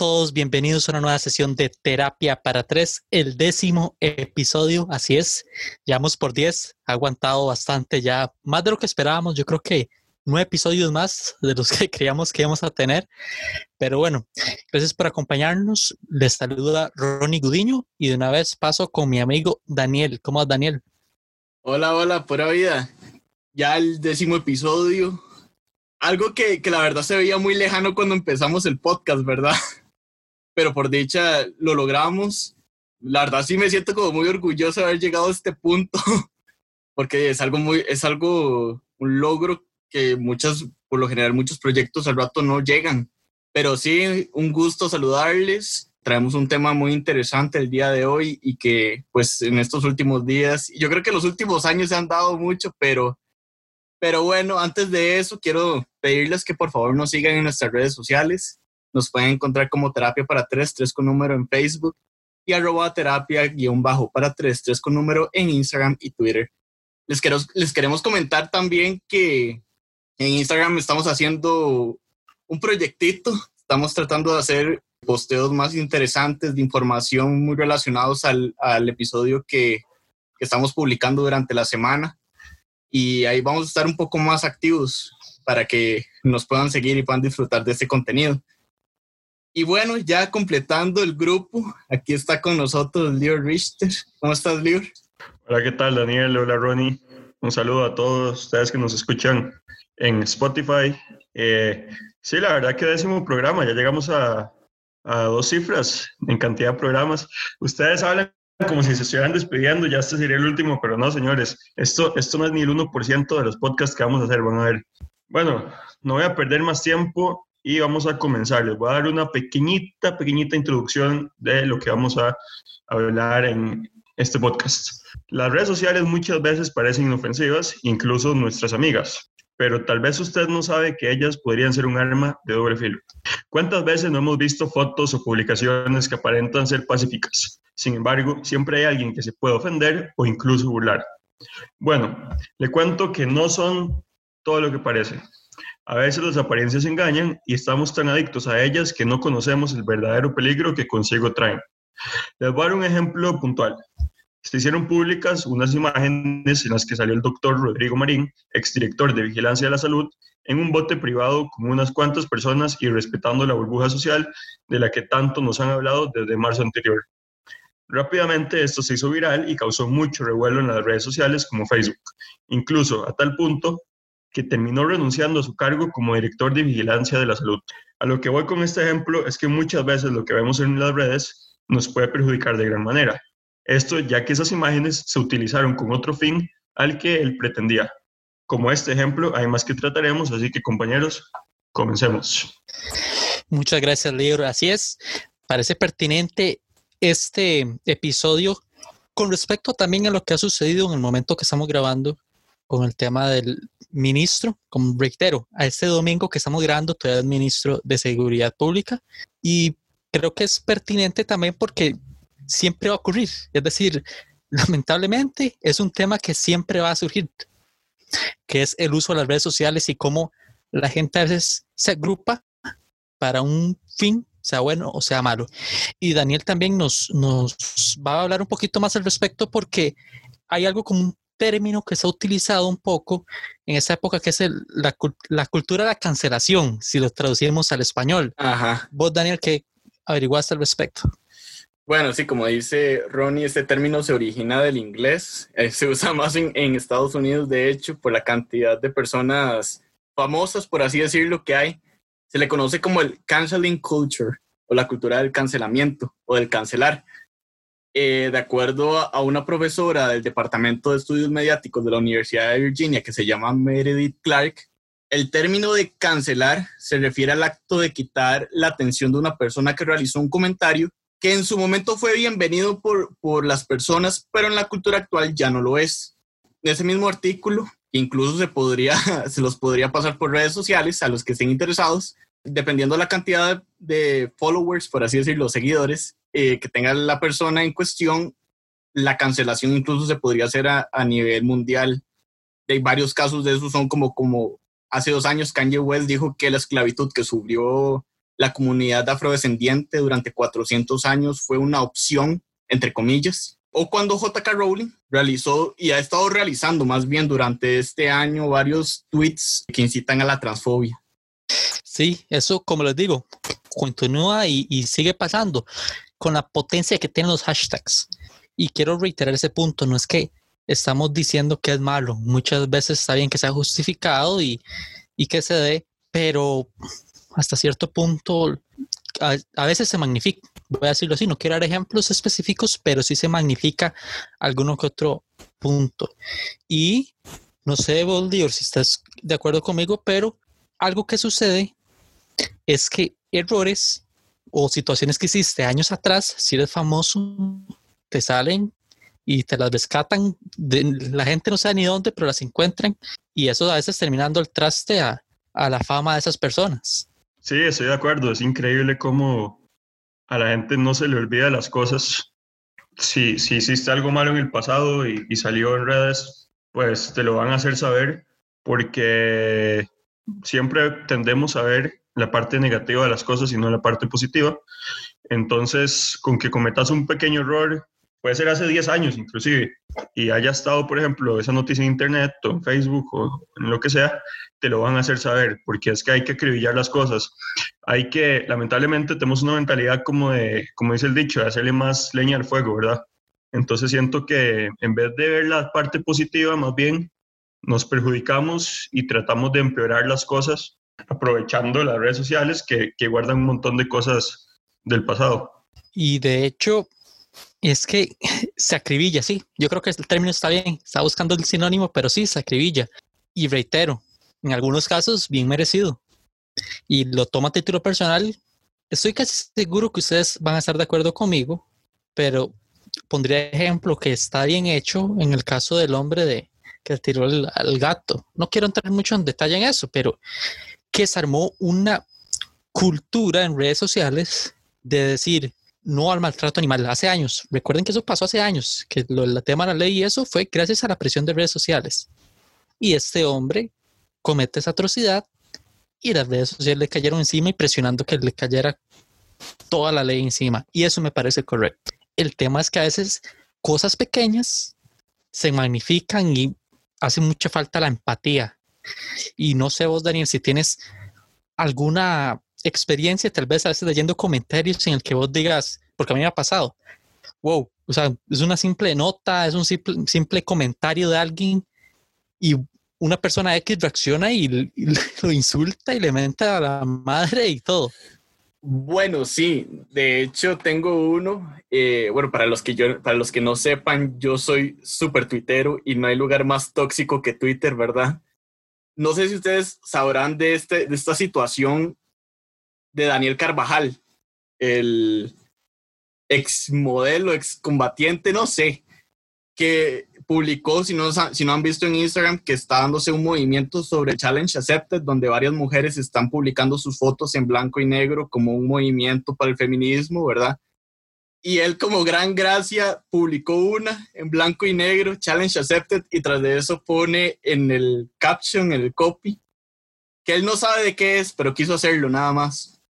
Todos, bienvenidos a una nueva sesión de Terapia para Tres, el décimo episodio, así es, llevamos por diez, ha aguantado bastante ya, más de lo que esperábamos, yo creo que nueve episodios más de los que creíamos que íbamos a tener, pero bueno, gracias por acompañarnos, les saluda Ronnie Gudiño y de una vez paso con mi amigo Daniel, ¿cómo vas Daniel? Hola, hola, pura vida, ya el décimo episodio, algo que, que, la verdad se veía muy lejano cuando empezamos el podcast, ¿verdad? Pero por dicha lo logramos. La verdad sí me siento como muy orgulloso de haber llegado a este punto, porque es algo muy, es algo, un logro que muchas, por lo general muchos proyectos al rato no llegan. Pero sí, un gusto saludarles. Traemos un tema muy interesante el día de hoy y que pues en estos últimos días, yo creo que los últimos años se han dado mucho, pero pero bueno, antes de eso, quiero pedirles que por favor nos sigan en nuestras redes sociales. Nos pueden encontrar como Terapia para Tres, Tres con número en Facebook y arroba terapia guion bajo para Tres, Tres con número en Instagram y Twitter. Les, les queremos comentar también que en Instagram estamos haciendo un proyectito. Estamos tratando de hacer posteos más interesantes de información muy relacionados al, al episodio que, que estamos publicando durante la semana y ahí vamos a estar un poco más activos para que nos puedan seguir y puedan disfrutar de este contenido. Y bueno, ya completando el grupo, aquí está con nosotros Lior Richter. ¿Cómo estás, Lior? Hola, ¿qué tal, Daniel? Hola, Ronnie. Un saludo a todos ustedes que nos escuchan en Spotify. Eh, sí, la verdad que décimo programa, ya llegamos a, a dos cifras en cantidad de programas. Ustedes hablan como si se estuvieran despidiendo, ya este sería el último, pero no, señores, esto, esto no es ni el 1% de los podcasts que vamos a hacer, van a ver. Bueno, no voy a perder más tiempo y vamos a comenzar. Les voy a dar una pequeñita, pequeñita introducción de lo que vamos a hablar en este podcast. Las redes sociales muchas veces parecen inofensivas, incluso nuestras amigas, pero tal vez usted no sabe que ellas podrían ser un arma de doble filo. ¿Cuántas veces no hemos visto fotos o publicaciones que aparentan ser pacíficas? Sin embargo, siempre hay alguien que se puede ofender o incluso burlar. Bueno, le cuento que no son todo lo que parece. A veces las apariencias engañan y estamos tan adictos a ellas que no conocemos el verdadero peligro que consigo traen. Les voy a dar un ejemplo puntual. Se hicieron públicas unas imágenes en las que salió el doctor Rodrigo Marín, exdirector de Vigilancia de la Salud, en un bote privado con unas cuantas personas y respetando la burbuja social de la que tanto nos han hablado desde marzo anterior. Rápidamente esto se hizo viral y causó mucho revuelo en las redes sociales como Facebook, incluso a tal punto que terminó renunciando a su cargo como director de vigilancia de la salud. A lo que voy con este ejemplo es que muchas veces lo que vemos en las redes nos puede perjudicar de gran manera. Esto ya que esas imágenes se utilizaron con otro fin al que él pretendía. Como este ejemplo, hay más que trataremos, así que compañeros, comencemos. Muchas gracias, Leo. Así es, parece pertinente este episodio con respecto también a lo que ha sucedido en el momento que estamos grabando con el tema del ministro, como reitero, a este domingo que estamos grabando todavía el ministro de Seguridad Pública y creo que es pertinente también porque siempre va a ocurrir, es decir, lamentablemente es un tema que siempre va a surgir, que es el uso de las redes sociales y cómo la gente a veces se agrupa para un fin sea bueno o sea malo. Y Daniel también nos, nos va a hablar un poquito más al respecto porque hay algo como un término que se ha utilizado un poco en esa época que es la, la, cultura de la cancelación, si lo traducimos al español. Ajá. Vos, Daniel, ¿qué averiguaste al respecto? Bueno, sí, como dice Ronnie, este término se origina del inglés, eh, se usa más en, en Estados Unidos, de hecho, por la cantidad de personas famosas, por así decirlo, que hay se le conoce como el canceling culture o la cultura del cancelamiento o del cancelar. Eh, de acuerdo a, una profesora del Departamento de Estudios Mediáticos de la Universidad de Virginia que se llama Meredith Clark, el término de cancelar se refiere al acto de quitar la atención de una persona que realizó un comentario que en su momento fue bienvenido por, por las personas, pero en la cultura actual ya no lo es. En ese mismo artículo, Incluso se, podría, se los podría pasar por redes sociales a los que estén interesados, dependiendo de la cantidad de followers, por así decirlo, seguidores eh, que tenga la persona en cuestión, la cancelación incluso se podría hacer a, nivel mundial. Hay varios casos de eso, son como, como hace dos años Kanye West dijo que la esclavitud que sufrió la comunidad afrodescendiente durante 400 años fue una opción, entre comillas, o cuando JK Rowling realizó y ha estado realizando más bien durante este año varios tweets que incitan a la transfobia. Sí, eso como les digo, continúa y, y sigue pasando con la potencia que tienen los hashtags. Y quiero reiterar ese punto, no es que estamos diciendo que es malo, muchas veces está bien que sea justificado y, y que se dé, pero hasta cierto punto a, a, veces se magnifica, voy a decirlo así, no quiero dar ejemplos específicos, pero sí se magnifica alguno que otro punto. Y no sé, Boldior, si estás de acuerdo conmigo, pero algo que sucede es que errores o situaciones que hiciste años atrás, si eres famoso, te salen y te las rescatan. De, la gente no sabe ni dónde, pero las encuentran y eso a veces terminando el traste a, a la fama de esas personas. Sí, estoy de acuerdo. Es increíble cómo a la gente no se le olvida las cosas. Si, si hiciste algo malo en el pasado y, y salió en redes, pues te lo van a hacer saber porque siempre tendemos a ver la parte negativa de las cosas y no la parte positiva. Entonces, con que cometas un pequeño error, puede ser hace 10 años inclusive, y haya estado, por ejemplo, esa noticia en internet o en Facebook o en lo que sea, te lo van a hacer saber, porque es que hay que acribillar las cosas. Hay que, lamentablemente, tenemos una mentalidad como de, como dice el dicho, de hacerle más leña al fuego, ¿verdad? Entonces siento que en vez de ver la parte positiva, más bien nos perjudicamos y tratamos de empeorar las cosas aprovechando las redes sociales que, que guardan un montón de cosas del pasado. Y de hecho, es que se acribilla, sí. Yo creo que el término está bien. Está buscando el sinónimo, pero sí, se acribilla. Y reitero, en algunos casos, bien merecido. Y lo toma a título personal. Estoy casi seguro que ustedes van a estar de acuerdo conmigo, pero pondría ejemplo que está bien hecho en el caso del hombre de que tiró el, al gato. No quiero entrar mucho en detalle en eso, pero que se armó una cultura en redes sociales de decir no al maltrato animal hace años. Recuerden que eso pasó hace años, que lo, el tema de la ley y eso fue gracias a la presión de redes sociales. Y este hombre comete esa atrocidad y las redes sociales le cayeron encima y presionando que le cayera toda la ley encima. Y eso me parece correcto. El tema es que a veces cosas pequeñas se magnifican y hace mucha falta la empatía. Y no sé vos, Daniel, si tienes alguna experiencia, tal vez a veces leyendo comentarios en el que vos digas, porque a mí me ha pasado, wow, o sea, es una simple nota, es un simple, simple comentario de alguien y una persona X reacciona y, lo insulta y le menta a la madre y todo. Bueno, sí, de hecho tengo uno, eh, bueno, para los, que yo, para los que no sepan, yo soy súper tuitero y no hay lugar más tóxico que Twitter, ¿verdad? No sé si ustedes sabrán de, este, de esta situación de Daniel Carvajal, el ex modelo, ex combatiente, no sé, que publicó, si no, si no han visto en Instagram, que está dándose un movimiento sobre Challenge Accepted, donde varias mujeres están publicando sus fotos en blanco y negro como un movimiento para el feminismo, ¿verdad? Y él como gran gracia publicó una en blanco y negro, Challenge Accepted, y tras de eso pone en el caption, en el copy, que él no sabe de qué es, pero quiso hacerlo nada más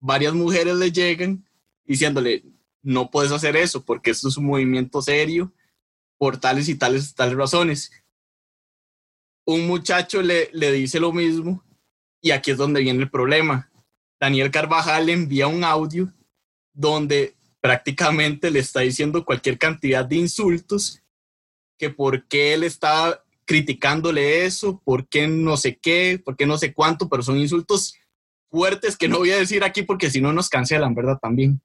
varias mujeres le llegan diciéndole, no puedes hacer eso porque esto es un movimiento serio por tales y tales, tales razones. Un muchacho le, le dice lo mismo y aquí es donde viene el problema. Daniel Carvajal envía un audio donde prácticamente le está diciendo cualquier cantidad de insultos, que por qué él está criticándole eso, por qué no sé qué, por qué no sé cuánto, pero son insultos fuertes que no voy a decir aquí porque si no nos cancelan, ¿verdad? También.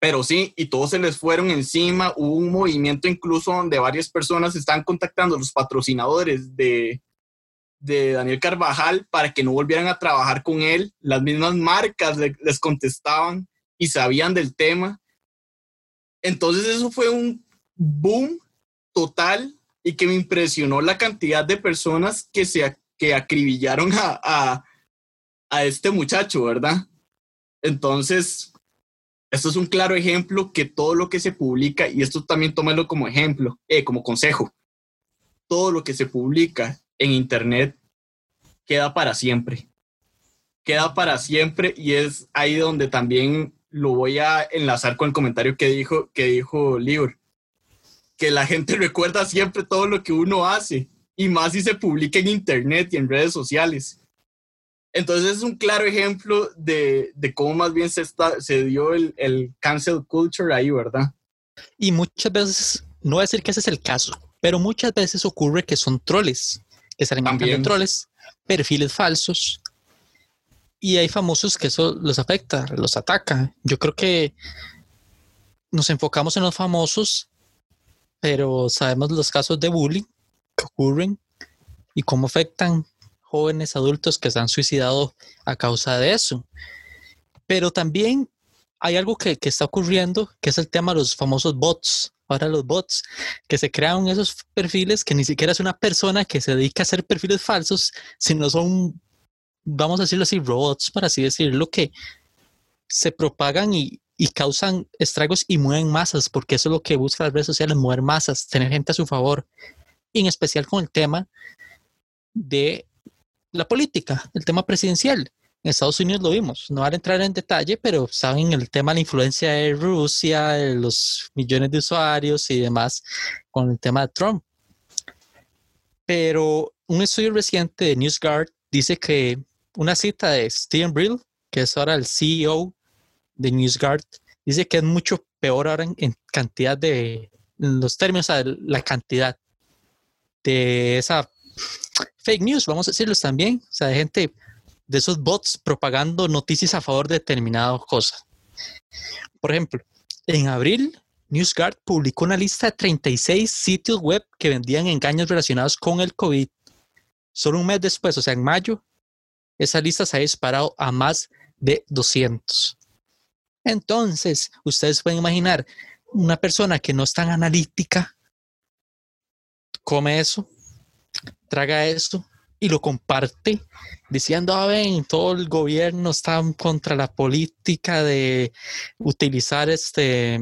Pero sí, y todos se les fueron encima. Hubo un movimiento incluso donde varias personas están contactando a los patrocinadores de, de Daniel Carvajal para que no volvieran a trabajar con él. Las mismas marcas le, les contestaban y sabían del tema. Entonces eso fue un boom total y que me impresionó la cantidad de personas que se que acribillaron a, a este muchacho, ¿verdad? Entonces, esto es un claro ejemplo que todo lo que se publica, y esto también tómalo como ejemplo, eh, como consejo, todo lo que se publica en Internet queda para siempre. queda para siempre y es ahí donde también lo voy a enlazar con el comentario que dijo, que dijo Lior, que la gente recuerda siempre todo lo que uno hace y más si se publica en internet y en redes sociales. Entonces es un claro ejemplo de, de cómo más bien se, está, se dio el, el cancel culture ahí, ¿verdad? Y muchas veces, no voy a decir que ese es el caso, pero muchas veces ocurre que son troles, que se alimentan de troles, perfiles falsos, y hay famosos que eso los afecta, los ataca. Yo creo que nos enfocamos en los famosos, pero sabemos los casos de bullying que ocurren y cómo afectan jóvenes adultos que se han suicidado a causa de eso. Pero también hay algo que, que, está ocurriendo, que es el tema de los famosos bots. Ahora los bots, que se crean esos perfiles que ni siquiera es una persona que se dedica a hacer perfiles falsos, sino son vamos a decirlo así, robots, para así decirlo, que se propagan y, causan estragos y mueven masas, porque eso es lo que buscan las redes sociales, mover masas, tener gente a su favor, en especial con el tema de la política, el tema presidencial. En Estados Unidos lo vimos, no vale entrar en detalle, pero saben el tema de la influencia de Rusia, de los millones de usuarios y demás con el tema de Trump. Pero un estudio reciente de NewsGuard dice que una cita de Steven Brill, que es ahora el CEO de NewsGuard, dice que es mucho peor ahora en, cantidad de, los términos, de la cantidad de esa fake news, vamos a decirlos también, o sea, de gente de esos bots propagando noticias a favor de determinadas cosas. Por ejemplo, en abril, NewsGuard publicó una lista de 36 sitios web que vendían engaños relacionados con el COVID. Solo un mes después, o sea, en mayo, esa lista se ha disparado a más de 200. Entonces, ustedes pueden imaginar una persona que no es tan analítica, come eso, traga eso y lo comparte diciendo, ah, ven, todo el gobierno está contra la política de utilizar este,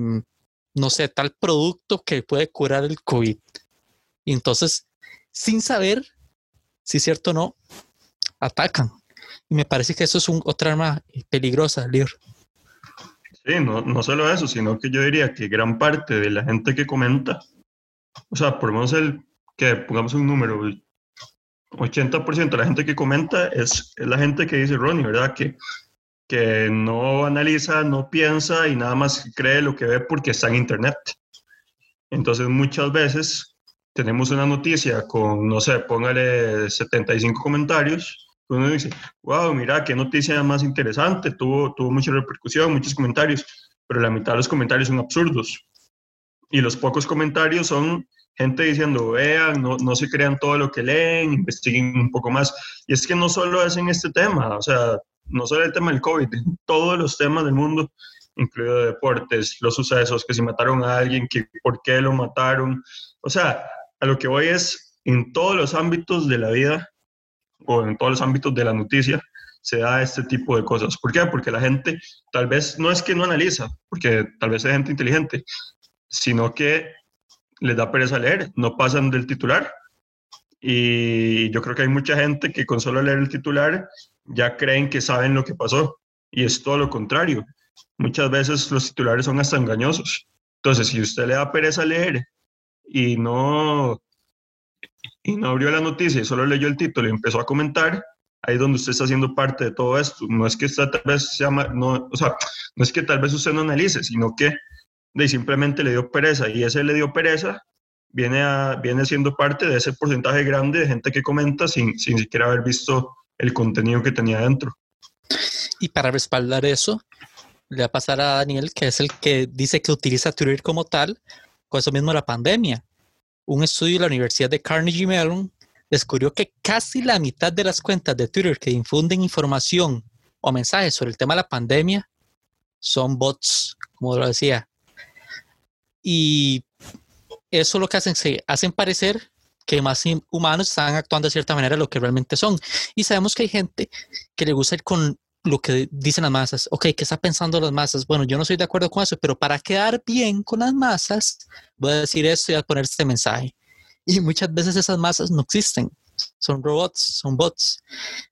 no sé, tal producto que puede curar el COVID. Y entonces, sin saber si es cierto o no, atacan. Me parece que eso es un, otra arma peligrosa, Lior. Sí, no, no solo eso, sino que yo diría que gran parte de la gente que comenta, o sea, por lo el que pongamos un número, el 80% de la gente que comenta es, es, la gente que dice Ronnie, ¿verdad? Que, que no analiza, no piensa y nada más cree lo que ve porque está en Internet. Entonces muchas veces tenemos una noticia con, no sé, póngale 75 comentarios uno dice, wow, mira, qué noticia más interesante, tuvo, tuvo mucha repercusión, muchos comentarios, pero la mitad de los comentarios son absurdos. Y los pocos comentarios son gente diciendo, vean, no, no se crean todo lo que leen, investiguen un poco más. Y es que no solo es en este tema, o sea, no solo el tema del COVID, todos los temas del mundo, incluido deportes, los sucesos, que si mataron a alguien, que por qué lo mataron. O sea, a lo que voy es, en todos los ámbitos de la vida, o en todos los ámbitos de la noticia se da este tipo de cosas. ¿Por qué? Porque la gente tal vez no es que no analiza, porque tal vez es gente inteligente, sino que les da pereza leer, no pasan del titular. Y yo creo que hay mucha gente que con solo leer el titular ya creen que saben lo que pasó. Y es todo lo contrario. Muchas veces los titulares son hasta engañosos. Entonces, si usted le da pereza leer y no y no abrió la noticia y solo leyó el título y empezó a comentar, ahí es donde usted está haciendo parte de todo esto. No es que tal vez se llama, no, o sea, no es que tal vez usted no analice, sino que de simplemente le dio pereza y ese le dio pereza viene, a, viene siendo parte de ese porcentaje grande de gente que comenta sin, sin siquiera haber visto el contenido que tenía dentro. Y para respaldar eso, le va a pasar a Daniel, que es el que dice que utiliza Twitter como tal, con eso mismo la pandemia un estudio de la Universidad de Carnegie Mellon descubrió que casi la mitad de las cuentas de Twitter que difunden información o mensajes sobre el tema de la pandemia son bots, como lo decía. Y eso lo que hacen, se hacen parecer que más humanos están actuando de cierta manera de lo que realmente son. Y sabemos que hay gente que le gusta ir con lo que dicen las masas. Ok, ¿qué está pensando las masas? Bueno, yo no estoy de acuerdo con eso, pero para quedar bien con las masas, voy a decir esto y a poner este mensaje. Y muchas veces esas masas no existen. Son robots, son bots.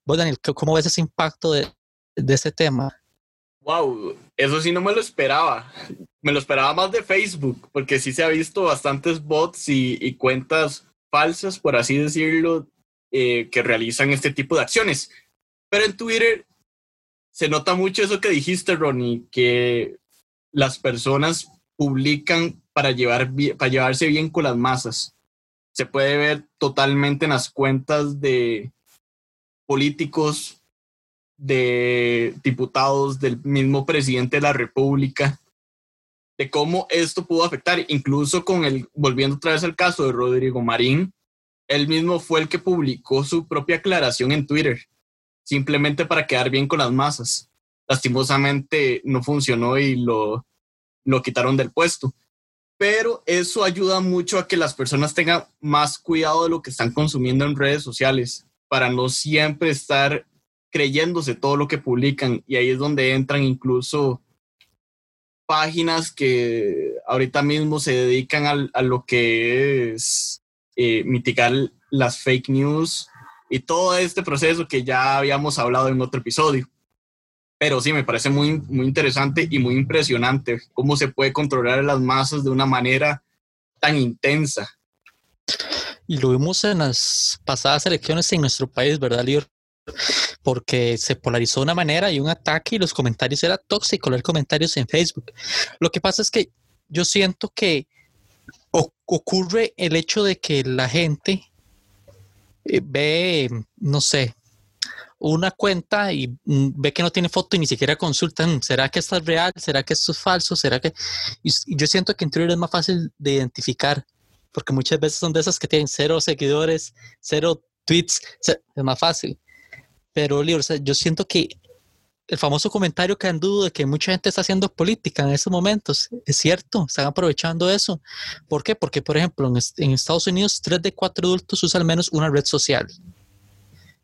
Vos, Daniel, ¿cómo ves ese impacto de, de tema. Wow, eso sí no me lo esperaba. Me lo esperaba más de Facebook, porque sí se ha visto bastantes bots y, cuentas falsas, por así decirlo, eh, que realizan este tipo de acciones. Pero en Twitter se nota mucho eso que dijiste, Ronnie, que las personas publican para, llevar, para llevarse bien con las masas. Se puede ver totalmente en las cuentas de políticos, de diputados, del mismo presidente de la República, de cómo esto pudo afectar, incluso con el, volviendo otra vez al caso de Rodrigo Marín, él mismo fue el que publicó su propia aclaración en Twitter, simplemente para quedar bien con las masas. Lastimosamente no funcionó y lo, lo quitaron del puesto. Pero eso ayuda mucho a que las personas tengan más cuidado de lo que están consumiendo en redes sociales, para no siempre estar creyéndose todo lo que publican. Y ahí es donde entran incluso páginas que ahorita mismo se dedican a, lo que es eh, mitigar las fake news y todo este proceso que ya habíamos hablado en otro episodio. Pero sí, me parece muy, muy interesante y muy impresionante cómo se puede controlar las masas de una manera tan intensa. Y lo vimos en las pasadas elecciones en nuestro país, ¿verdad, Lior? Porque se polarizó de una manera y un ataque y los comentarios era tóxico, leer comentarios en Facebook. Lo que pasa es que yo siento que ocurre el hecho de que la gente ve, no sé, una cuenta y mm, ve que no tiene foto y ni siquiera consultan, ¿será que esto es real? ¿Será que esto es falso? ¿Será que...? Yo siento que en Twitter es más fácil de identificar, porque muchas veces son de esas que tienen cero seguidores, cero tweets, es más fácil. Pero, yo siento que el famoso comentario que han dudo de que mucha gente está haciendo política en estos momentos, es cierto, están aprovechando eso. ¿Por qué? Porque, por ejemplo, en, Estados Unidos, tres de cuatro adultos usan al menos una red social.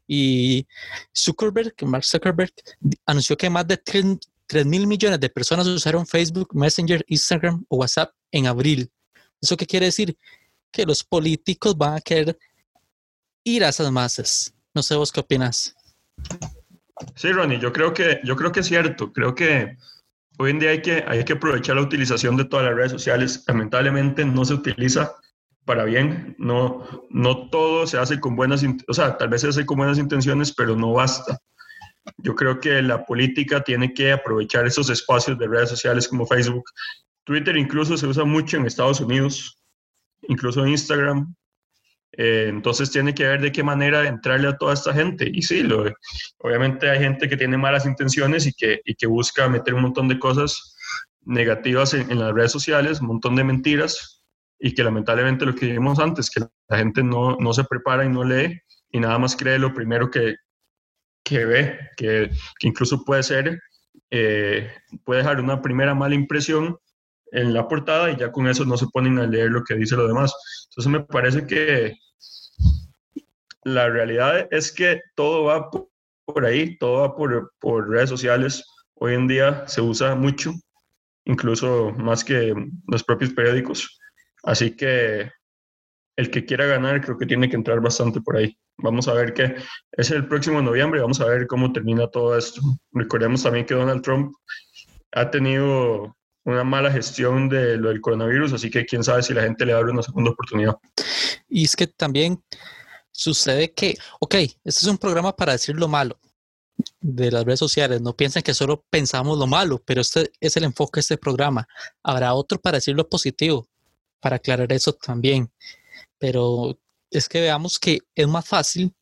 Y Zuckerberg, Mark Zuckerberg, anunció que más de 3, mil millones de personas usaron Facebook, Messenger, Instagram o WhatsApp en abril. ¿Eso qué quiere decir? Que los políticos van a querer ir a esas masas. No sé vos qué opinas. Sí, Ronnie, yo creo que, yo creo que es cierto. Creo que hoy en día hay que, hay que aprovechar la utilización de todas las redes sociales. Lamentablemente no se utiliza para bien. No, no todo se hace con buenas, o sea, tal vez se hace con buenas intenciones, pero no basta. Yo creo que la política tiene que aprovechar esos espacios de redes sociales como Facebook. Twitter incluso se usa mucho en Estados Unidos, incluso Instagram. Eh, entonces tiene que ver de qué manera entrarle a toda esta gente. Y sí, lo, obviamente hay gente que tiene malas intenciones y que, y que busca meter un montón de cosas negativas en, las redes sociales, un montón de mentiras, y que lamentablemente lo que vimos antes, que la gente no, no se prepara y no lee y nada más cree lo primero que, que ve, que, que, incluso puede ser, eh, puede dejar una primera mala impresión en la portada y ya con eso no se ponen a leer lo que dice lo demás. Entonces me parece que la realidad es que todo va por ahí, todo va por, por redes sociales. Hoy en día se usa mucho, incluso más que los propios periódicos. Así que el que quiera ganar creo que tiene que entrar bastante por ahí. Vamos a ver qué es el próximo noviembre, vamos a ver cómo termina todo esto. Recordemos también que Donald Trump ha tenido una mala gestión de lo del coronavirus, así que quién sabe si la gente le abre una segunda oportunidad. Y es que también sucede que, ok, este es un programa para decir lo malo de las redes sociales. No piensen que solo pensamos lo malo, pero este es el enfoque de este programa. Habrá otro para decir lo positivo para aclarar eso también. Pero es que veamos que es más fácil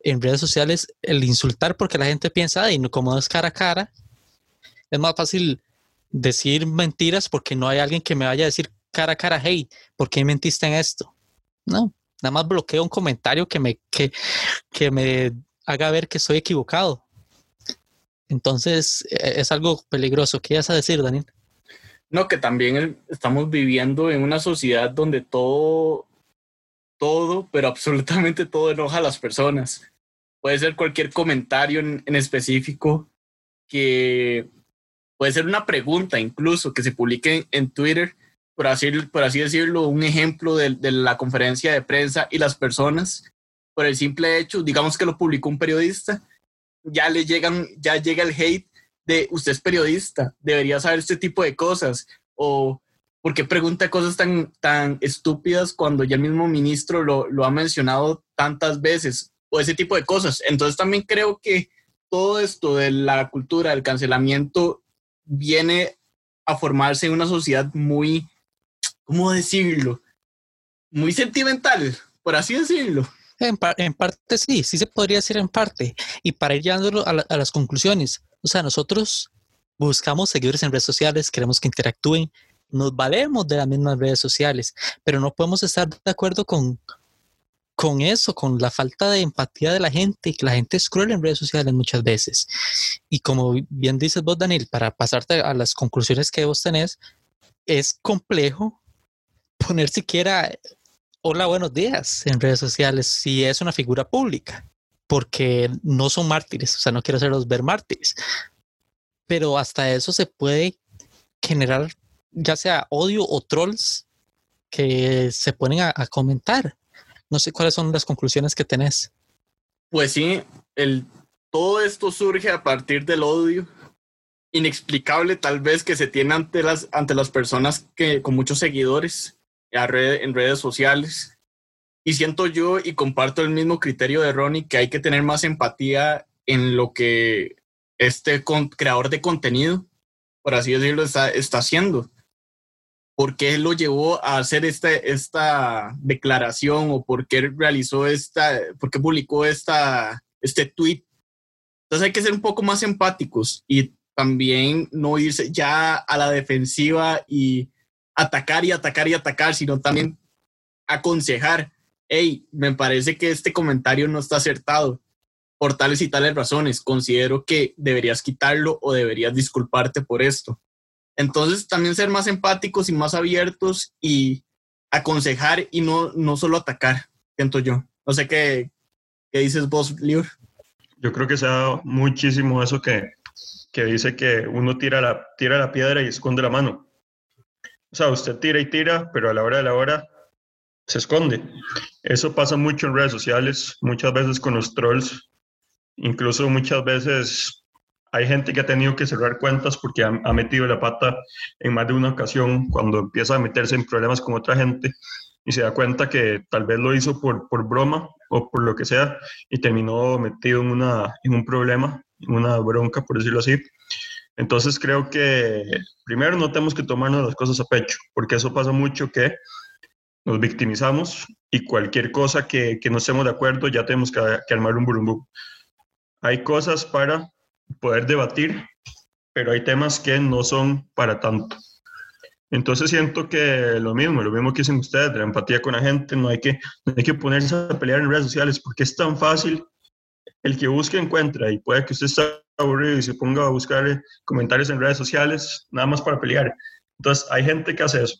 en redes sociales el insultar porque la gente piensa, ay, como no es cara a cara, es más fácil decir mentiras porque no hay alguien que me vaya a decir cara a cara, hey, ¿por qué mentiste en esto? No, nada más bloqueo un comentario que me, que, que me haga ver que estoy equivocado. Entonces, e, es algo peligroso. ¿Qué ibas a decir, Daniel? No, que también estamos viviendo en una sociedad donde todo, todo, pero absolutamente todo enoja a las personas. Puede ser cualquier comentario en, específico que puede ser una pregunta incluso que se publique en, Twitter, por así, por así decirlo, un ejemplo de, de la conferencia de prensa y las personas, por el simple hecho, digamos que lo publicó un periodista, ya le llegan, ya llega el hate de usted es periodista, debería saber este tipo de cosas, o por qué pregunta cosas tan, tan estúpidas cuando ya el mismo ministro lo, lo ha mencionado tantas veces, o ese tipo de cosas. Entonces también creo que todo esto de la cultura del cancelamiento viene a formarse en una sociedad muy, ¿cómo decirlo? Muy sentimental, por así decirlo. En, parte sí, sí se podría decir en parte. Y para ir llevándolo a, a, las conclusiones, o sea, nosotros buscamos seguidores en redes sociales, queremos que interactúen, nos valemos de las mismas redes sociales, pero no podemos estar de acuerdo con, con eso, con la falta de empatía de la gente, la gente es cruel en redes sociales muchas veces. Y como bien dices vos, Daniel, para pasarte a las conclusiones que vos tenés, es complejo poner siquiera hola, buenos días en redes sociales si es una figura pública, porque no son mártires, o sea, no quiero hacerlos ver mártires, pero hasta eso se puede generar ya sea odio o trolls que se ponen a, comentar. No sé cuáles son las conclusiones que tenés. Pues sí, el, todo esto surge a partir del odio inexplicable tal vez que se tiene ante las, ante las personas que, con muchos seguidores en redes sociales. Y siento yo y comparto el mismo criterio de Ronnie que hay que tener más empatía en lo que este creador de contenido, por así decirlo, está, está haciendo. ¿Por qué lo llevó a hacer esta, esta declaración o por qué realizó esta, por qué publicó esta, este tweet? Entonces hay que ser un poco más empáticos y también no irse ya a la defensiva y atacar y atacar y atacar, sino también aconsejar, hey, me parece que este comentario no está acertado por tales y tales razones. Considero que deberías quitarlo o deberías disculparte por esto. Entonces, también ser más empáticos y más abiertos y aconsejar y no, no solo atacar, siento yo. No sé qué, qué dices vos, Lior. Yo creo que se dado muchísimo eso que, que dice que uno tira la, tira la piedra y esconde la mano. O sea, usted tira y tira, pero a la hora de la hora se esconde. Eso pasa mucho en redes sociales, muchas veces con los trolls. Incluso muchas veces hay gente que ha tenido que cerrar cuentas porque ha, metido la pata en más de una ocasión cuando empieza a meterse en problemas con otra gente y se da cuenta que tal vez lo hizo por, por broma o por lo que sea y terminó metido en, una, en un problema, en una bronca, por decirlo así. Entonces creo que primero no tenemos que tomarnos las cosas a pecho, porque eso pasa mucho que nos victimizamos y cualquier cosa que, que no estemos de acuerdo ya tenemos que, armar un burumbú. Hay cosas para poder debatir, pero hay temas que no son para tanto. Entonces siento que lo mismo, lo mismo que dicen ustedes, de la empatía con la gente, no hay que, no hay que ponerse a pelear en redes sociales porque es tan fácil el que busque encuentra y puede que usted esté aburrido y se ponga a buscar eh, comentarios en redes sociales nada más para pelear. Entonces, hay gente que hace eso.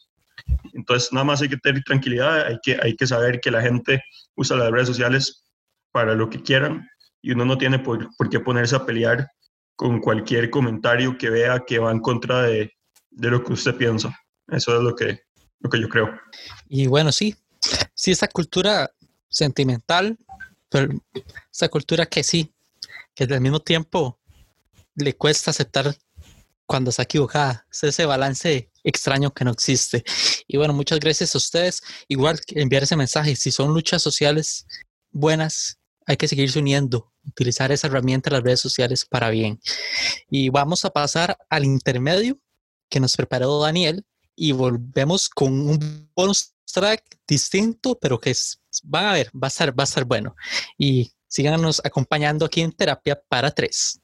Entonces, nada más hay que tener tranquilidad, hay que, hay que saber que la gente usa las redes sociales para lo que quieran y uno no tiene por, por qué ponerse a pelear con cualquier comentario que vea que va en contra de, de lo que usted piensa. Eso es lo que, lo que yo creo. Y bueno, sí, sí, esa cultura sentimental pero esa cultura que sí, que al mismo tiempo le cuesta aceptar cuando está equivocada. Es ese balance extraño que no existe. Y bueno, muchas gracias a ustedes. Igual enviar ese mensaje. Si son luchas sociales buenas, hay que seguirse uniendo, utilizar esa herramienta las redes sociales para bien. Y vamos a pasar al intermedio que nos preparó Daniel y volvemos con un bonus track distinto, pero que es, van a ver, va a estar, va a estar bueno. Y síganos acompañando aquí en Terapia para Tres.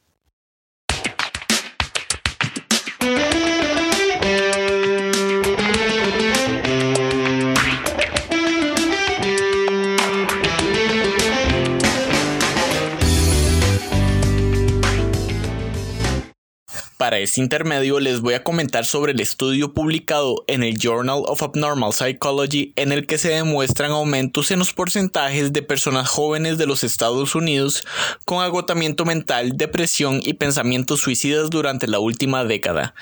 Para este intermedio les voy a comentar sobre el estudio publicado en el Journal of Abnormal Psychology en el que se demuestran aumentos en los porcentajes de personas jóvenes de los Estados Unidos con agotamiento mental, depresión y pensamientos suicidas durante la última década.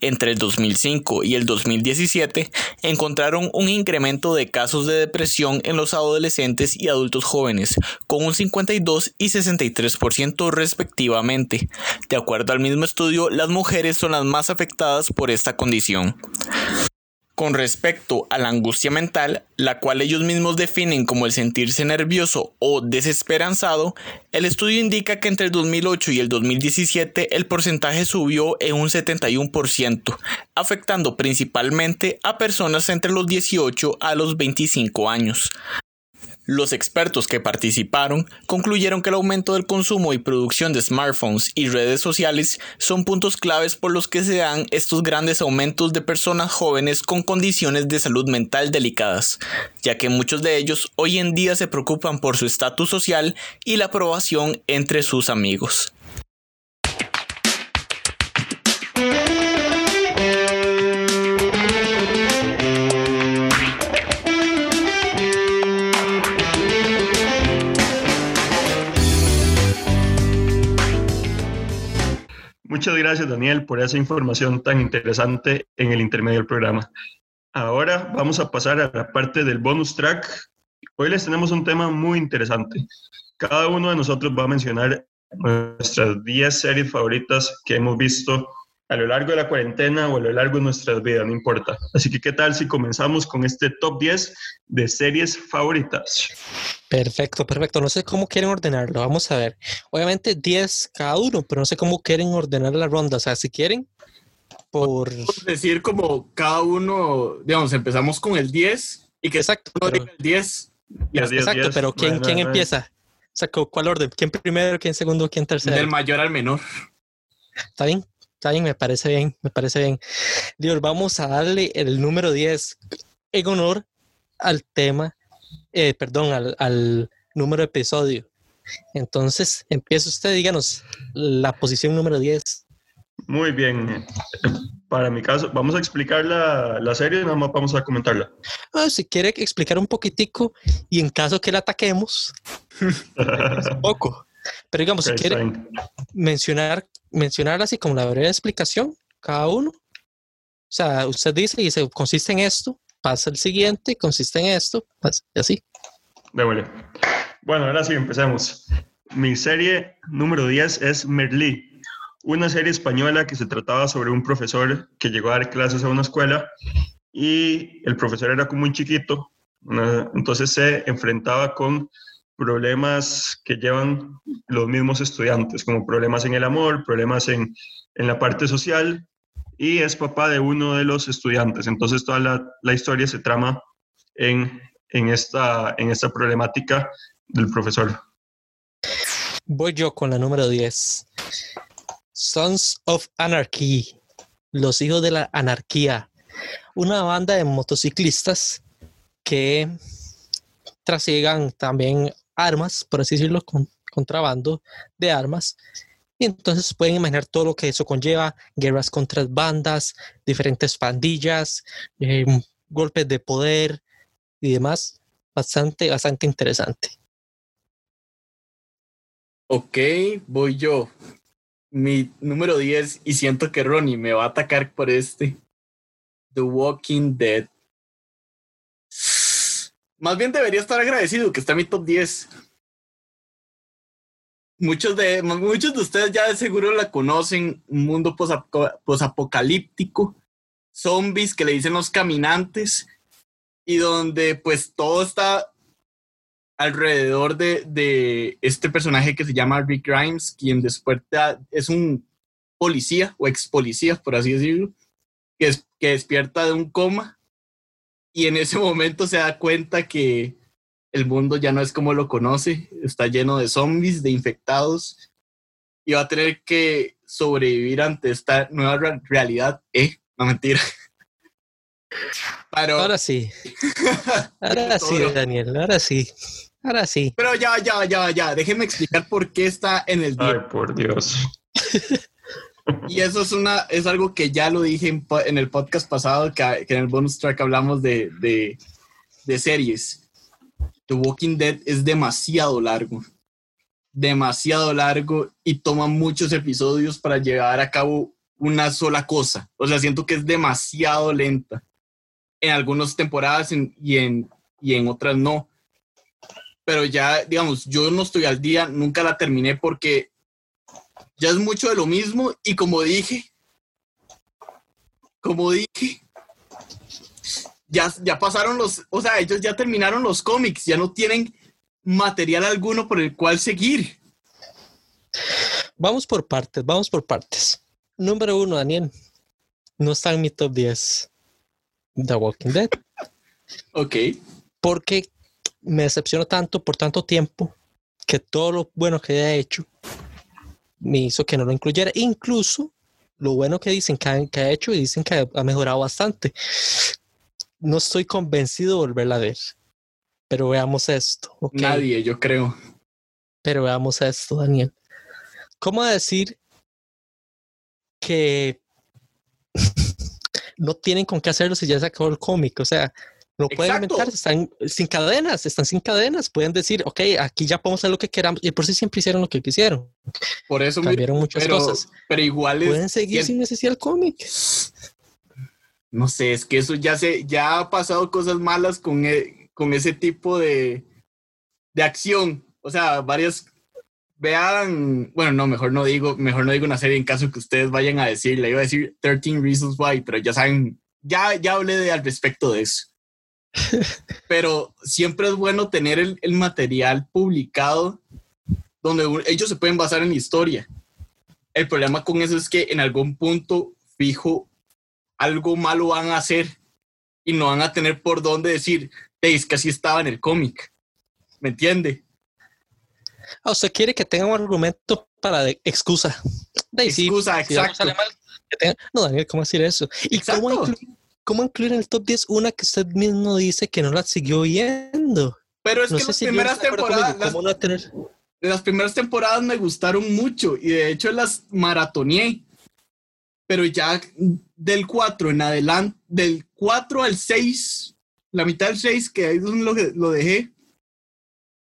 Entre el 2005 y el 2017 encontraron un incremento de casos de depresión en los adolescentes y adultos jóvenes, con un 52 y 63% respectivamente. De acuerdo al mismo estudio, las mujeres son las más afectadas por esta condición. Con respecto a la angustia mental, la cual ellos mismos definen como el sentirse nervioso o desesperanzado, el estudio indica que entre el 2008 y el 2017 el porcentaje subió en un 71%, afectando principalmente a personas entre los 18 a los 25 años. Los expertos que participaron concluyeron que el aumento del consumo y producción de smartphones y redes sociales son puntos claves por los que se dan estos grandes aumentos de personas jóvenes con condiciones de salud mental delicadas, ya que muchos de ellos hoy en día se preocupan por su estatus social y la aprobación entre sus amigos. Muchas gracias, Daniel, por esa información tan interesante en el intermedio del programa. Ahora vamos a pasar a la parte del bonus track. Hoy les tenemos un tema muy interesante. Cada uno de nosotros va a mencionar nuestras 10 series favoritas que hemos visto a lo largo de la cuarentena o a lo largo de nuestras vidas, no importa. Así que, ¿qué tal si comenzamos con este top 10 de series favoritas? Perfecto, perfecto. No sé cómo quieren ordenarlo. Vamos a ver. Obviamente 10 cada uno, pero no sé cómo quieren ordenar la ronda. O sea, si quieren, por... decir como cada uno, digamos, empezamos con el 10 y que exacto, uno diga el 10. Ya, 10, exacto, 10. pero ¿quién, Bueno, ¿quién bueno. empieza? O sea, ¿cu- ¿cuál orden? ¿Quién primero, quién segundo, quién tercero? Del mayor al menor. ¿Está bien? Está bien, me parece bien, me parece bien. Dios, vamos a darle el número 10 en honor al tema, eh, perdón, al, al número de episodio. Entonces, empieza usted, díganos la posición número 10. Muy bien. Para mi caso, vamos a explicar la, la serie, nada más vamos a comentarla. Ah, si quiere explicar un poquitico y en caso que la ataquemos, un poco. Pero digamos, Ok, si quiere está bien. mencionar, mencionar así como la breve explicación, cada uno. O sea, usted dice y se consiste en esto, pasa el siguiente, consiste en esto, pasa- y así. Démosle. Bueno, ahora sí, empecemos. Mi serie número 10 es Merlí, una serie española que se trataba sobre un profesor que llegó a dar clases a una escuela y el profesor era como un chiquito, entonces se enfrentaba con problemas que llevan los mismos estudiantes, como problemas en el amor, problemas en, en la parte social, y es papá de uno de los estudiantes. Entonces toda la, la historia se trama en, en, esta, en esta problemática del profesor. Voy yo con la número 10. Sons of Anarchy, los hijos de la anarquía. Una banda de motociclistas que trasiegan también armas, por así decirlo, con, contrabando de armas. Y entonces pueden imaginar todo lo que eso conlleva, guerras contra bandas, diferentes pandillas, eh, golpes de poder y demás. Bastante, bastante interesante. Ok, voy yo. Mi número 10 y siento que Ronnie me va a atacar por este. The Walking Dead. Más bien debería estar agradecido que está en mi top 10. Muchos de, muchos de ustedes ya de seguro la conocen. Un mundo posapo- posapocalíptico. Zombies que le dicen los caminantes. Y donde pues todo está alrededor de, de este personaje que se llama Rick Grimes, quien despierta, es un policía o ex policía, por así decirlo, que despierta de un coma y en ese momento se da cuenta que el mundo ya no es como lo conoce, está lleno de zombies, de infectados, y va a tener que sobrevivir ante esta nueva re- realidad. Eh, no mentira. Pero, Ahora sí. Ahora sí. Daniel. Ahora sí. Ahora sí. pero ya, ya, ya, ya, déjenme explicar por qué está en el 10. Ay, por Dios. Y eso es una, es algo que ya lo dije en, en el podcast pasado, que, que en el bonus track hablamos de, de, de series. The Walking Dead es demasiado largo. Demasiado largo y toma muchos episodios para llevar a cabo una sola cosa. O sea, siento que es demasiado lenta. En algunas temporadas y, en, y en otras no. Pero ya, digamos, yo no estoy al día, nunca la terminé porque ya es mucho de lo mismo y como dije, como dije, ya, ya pasaron los, o sea, ellos ya terminaron los cómics, ya no tienen material alguno por el cual seguir. Vamos por partes, vamos por partes. Número uno, Daniel. No está en mi top 10. The Walking Dead. Ok. Porque me decepcionó tanto por tanto tiempo que todo lo bueno que haya hecho me hizo que no lo incluyera. Incluso lo bueno que dicen que ha, hecho y dicen que ha, mejorado bastante. No estoy convencido de volverla a ver. Pero veamos esto. Nadie, yo creo. Pero veamos esto, Daniel. ¿Cómo decir que no tienen con qué hacerlo si ya se acabó el cómic? O sea, no pueden inventar, están sin cadenas, están sin cadenas. Pueden decir, ok, aquí ya podemos hacer lo que queramos. Y por eso siempre hicieron lo que quisieron. Por eso cambiaron muchas cosas. Pero igual pueden seguir sin necesidad del cómic. No sé, es que eso ya se, ya ha pasado cosas malas con, e, con ese tipo de, de acción. O sea, varias vean, bueno, no, mejor no digo, mejor no digo una serie en caso que ustedes vayan a decir, le iba a decir 13 Reasons Why, pero ya saben, ya, ya hablé de, al respecto de eso. Pero siempre es bueno tener el, material publicado donde ellos se pueden basar en la historia. El problema con eso es que en algún punto fijo algo malo van a hacer y no van a tener por dónde decir, es que así estaba en el cómic. ¿Me entiende? Ah, usted quiere que tenga un argumento para de excusa. De excusa, exacto. no, Daniel, ¿cómo decir eso? ¿Y cómo ¿Cómo incluir en el top 10 una que usted mismo dice que no la siguió viendo? Pero es que las primeras temporadas. Las, las primeras temporadas me gustaron mucho y de hecho las maratoneé. Pero ya del 4 en adelante, del 4 al 6, la mitad del 6, que ahí es donde lo, lo dejé,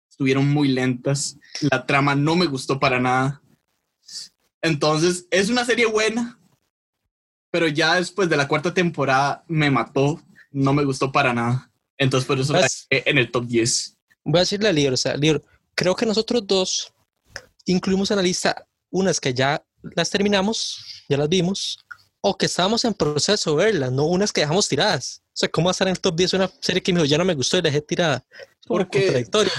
estuvieron muy lentas. La trama no me gustó para nada. Entonces, es una serie buena, pero ya después de la cuarta temporada me mató, no me gustó para nada. Entonces por eso la en el top 10. Voy a decirle a Libro, o sea, Libro, creo que nosotros dos incluimos en la lista unas que ya las terminamos, ya las vimos, o que estábamos en proceso de verlas, no unas que dejamos tiradas. O sea, ¿cómo va a estar en el top 10 una serie que me dijo, ya no me gustó y la dejé tirada? Porque, contradictorio,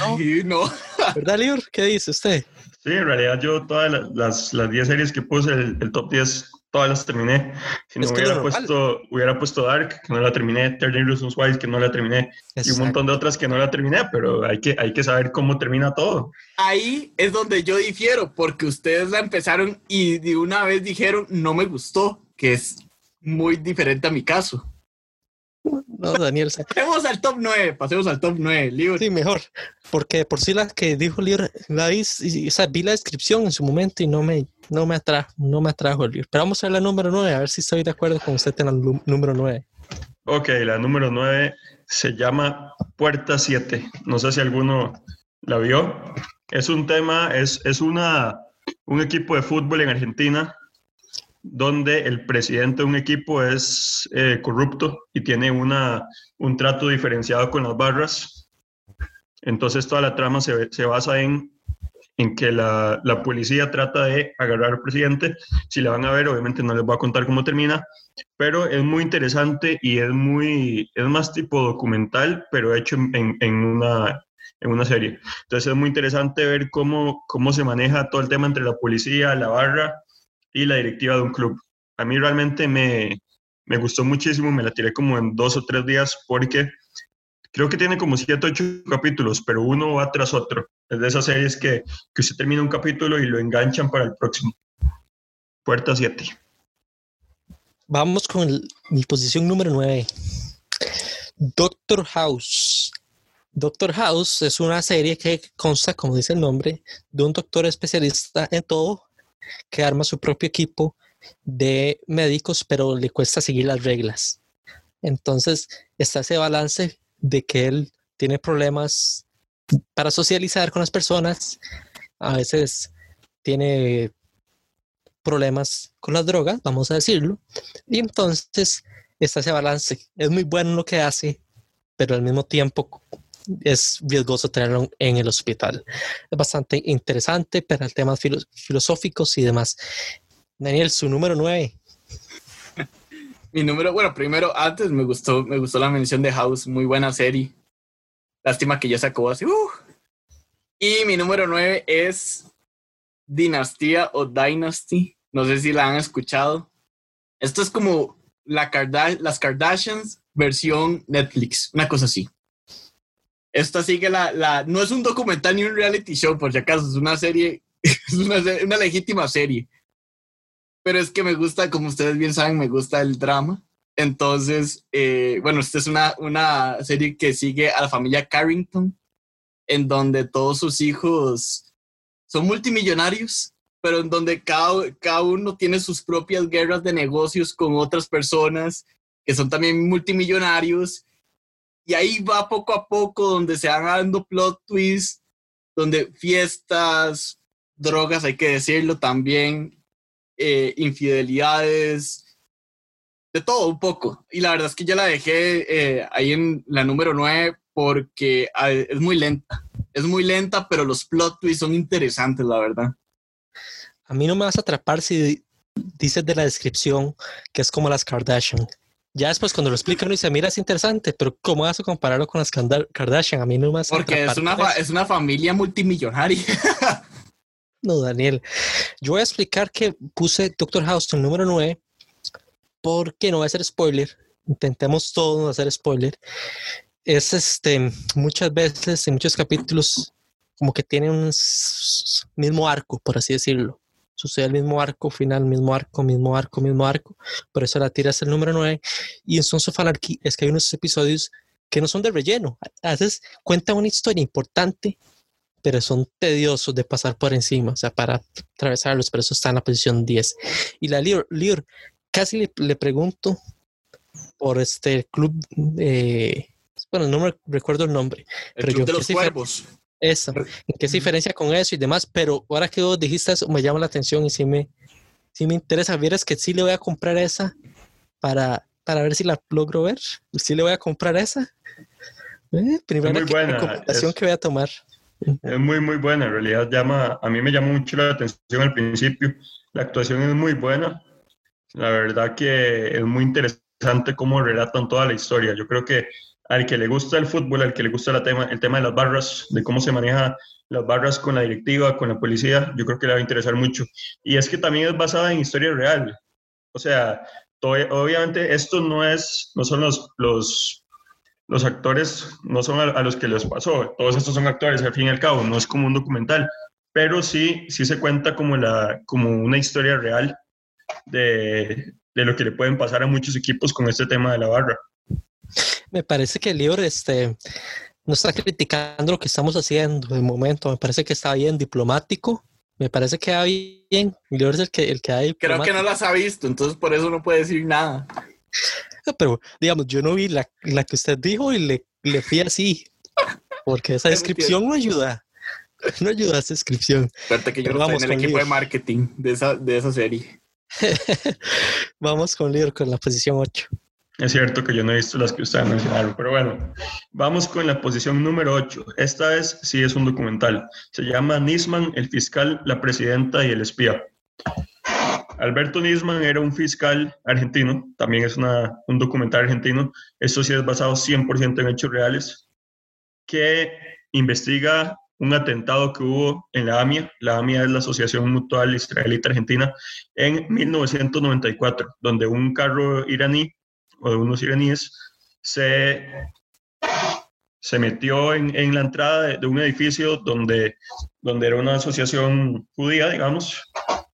¿no? no. ¿Verdad, Libro? ¿Qué dice usted? Sí, en realidad yo todas las, las 10 series que puse, el, el top 10 todas las terminé. Si no hubiera puesto, hubiera puesto Dark, que no la terminé, 13 Reasons Why, que no la terminé, y un montón de otras que no la terminé, pero hay que, hay que saber cómo termina todo. Ahí es donde yo difiero, porque ustedes la empezaron y de una vez dijeron, no me gustó, que es muy diferente a mi caso. No, Daniel. Pasemos al top 9, pasemos al top 9, libro. Sí, mejor, porque por sí la que dijo el libro, la vi, o sea, vi la descripción en su momento y no me, no me atrajo, no me atrajo el libro. Pero vamos a ver la número 9, a ver si estoy de acuerdo con usted en la número 9. Ok, la número 9 se llama Puerta 7. No sé si alguno la vio. Es un tema, es, es una, un equipo de fútbol en Argentina donde el presidente de un equipo es eh, corrupto y tiene una, un trato diferenciado con las barras. Entonces toda la trama se, se basa en, en que la, la, policía trata de agarrar al presidente. Si le van a ver, obviamente no les voy a contar cómo termina, pero es muy interesante y es, muy, es más tipo documental, pero hecho en, en una, en una serie. Entonces es muy interesante ver cómo, cómo se maneja todo el tema entre la policía, la barra y la directiva de un club. A mí realmente me, me gustó muchísimo, me la tiré como en dos o tres días porque creo que tiene como siete o ocho capítulos, pero uno va tras otro. Es de esas series que, que usted termina un capítulo y lo enganchan para el próximo. Puerta 7. Vamos con mi posición número 9. Doctor House. Doctor House es una serie que consta, como dice el nombre, de un doctor especialista en todo que arma su propio equipo de médicos, pero le cuesta seguir las reglas. Entonces está ese balance de que él tiene problemas para socializar con las personas, a veces tiene problemas con las drogas, vamos a decirlo. Y entonces está ese balance. Es muy bueno lo que hace, pero al mismo tiempo es riesgoso tenerlo en el hospital. Es bastante interesante para temas filosóficos y demás. Daniel, su número 9. Mi número, bueno, primero, antes me gustó, me gustó la mención de House, muy buena serie. Lástima que ya se acabó así. Uh. Y mi número 9 es Dinastía o Dynasty. No sé si la han escuchado. Esto es como la las Kardashians versión Netflix, una cosa así. Esta sigue la, la, no es un documental ni un reality show, por si acaso, es una serie, es una, una legítima serie. Pero es que me gusta, como ustedes bien saben, me gusta el drama. Entonces, eh, bueno, esta es una, una serie que sigue a la familia Carrington, en donde todos sus hijos son multimillonarios, pero en donde cada, cada uno tiene sus propias guerras de negocios con otras personas que son también multimillonarios y ahí va poco a poco donde se van dando plot twists, donde fiestas, drogas, hay que decirlo también, eh, infidelidades, de todo un poco. Y la verdad es que ya la dejé eh, ahí en la número 9 porque es muy lenta. Es muy lenta, pero los plot twists son interesantes, la verdad. A mí no me vas a atrapar si dices de la descripción que es como las Kardashian. Ya después cuando lo explican uno dice, mira, es interesante, pero ¿cómo vas a compararlo con las Kardashian? A mí no me a Porque es una, es una familia multimillonaria. no, Daniel. Yo voy a explicar que puse Doctor House en número 9 porque no va a ser spoiler. Intentemos todos no hacer spoiler. Es este, muchas veces en muchos capítulos como que tiene un mismo arco, por así decirlo sucede el mismo arco final, mismo arco, mismo arco, mismo arco. Por eso la tira es el número 9. Y en Sons of Anarchy es que hay unos episodios que no son de relleno. A veces cuentan una historia importante, pero son tediosos de pasar por encima, o sea, para atravesarlos, pero eso está en la posición 10. Y la Lior, casi le, pregunto por este club, bueno, no me recuerdo el nombre. El pero club de los cuervos. Eso, ¿en qué se diferencia con eso y demás? Pero ahora que vos dijiste eso, me llama la atención y sí me, sí me interesa. Vieras que sí le voy a comprar esa para, para ver si la logro ver. Sí le voy a comprar esa. Eh, primera muy buena. que voy a tomar. Es muy, muy buena. En realidad, llama, a mí me llamó mucho la atención al principio. La actuación es muy buena. La verdad que es muy interesante cómo relatan toda la historia. Yo creo que al que le gusta el fútbol, al que le gusta tema, el tema de las barras, de cómo se maneja las barras con la directiva, con la policía, yo creo que le va a interesar mucho. Y es que también es basada en historia real. O sea, obviamente esto no es, no son los, los, actores, no son a, los que les pasó. Todos estos son actores, al fin y al cabo, no es como un documental. Pero sí, sí se cuenta como, la, como una historia real de, de lo que le pueden pasar a muchos equipos con este tema de la barra. Me parece que el libro este, no está criticando lo que estamos haciendo de momento. Me parece que está bien diplomático. Me parece que va bien. El libro es el que, el que hay. Creo que no las ha visto, entonces por eso no puede decir nada. Pero, digamos, yo no vi la, la que usted dijo y le, le fui así. Porque esa descripción no ayuda. No ayuda esa descripción. Suerte que yo no estoy en el equipo de marketing de esa, de esa serie. vamos con libro con la posición 8. Es cierto que yo no he visto las que ustedes mencionaron, pero bueno, vamos con la posición número 8. Esta vez sí es un documental. Se llama Nisman, el fiscal, la presidenta y el espía. Alberto Nisman era un fiscal argentino, también es un documental argentino. Esto sí es basado 100% en hechos reales, que investiga un atentado que hubo en la AMIA. La AMIA es la Asociación Mutual Israelita Argentina en 1994, donde un carro iraní o de unos iraníes se, se metió en, en la entrada de, un edificio donde, donde era una asociación judía, digamos,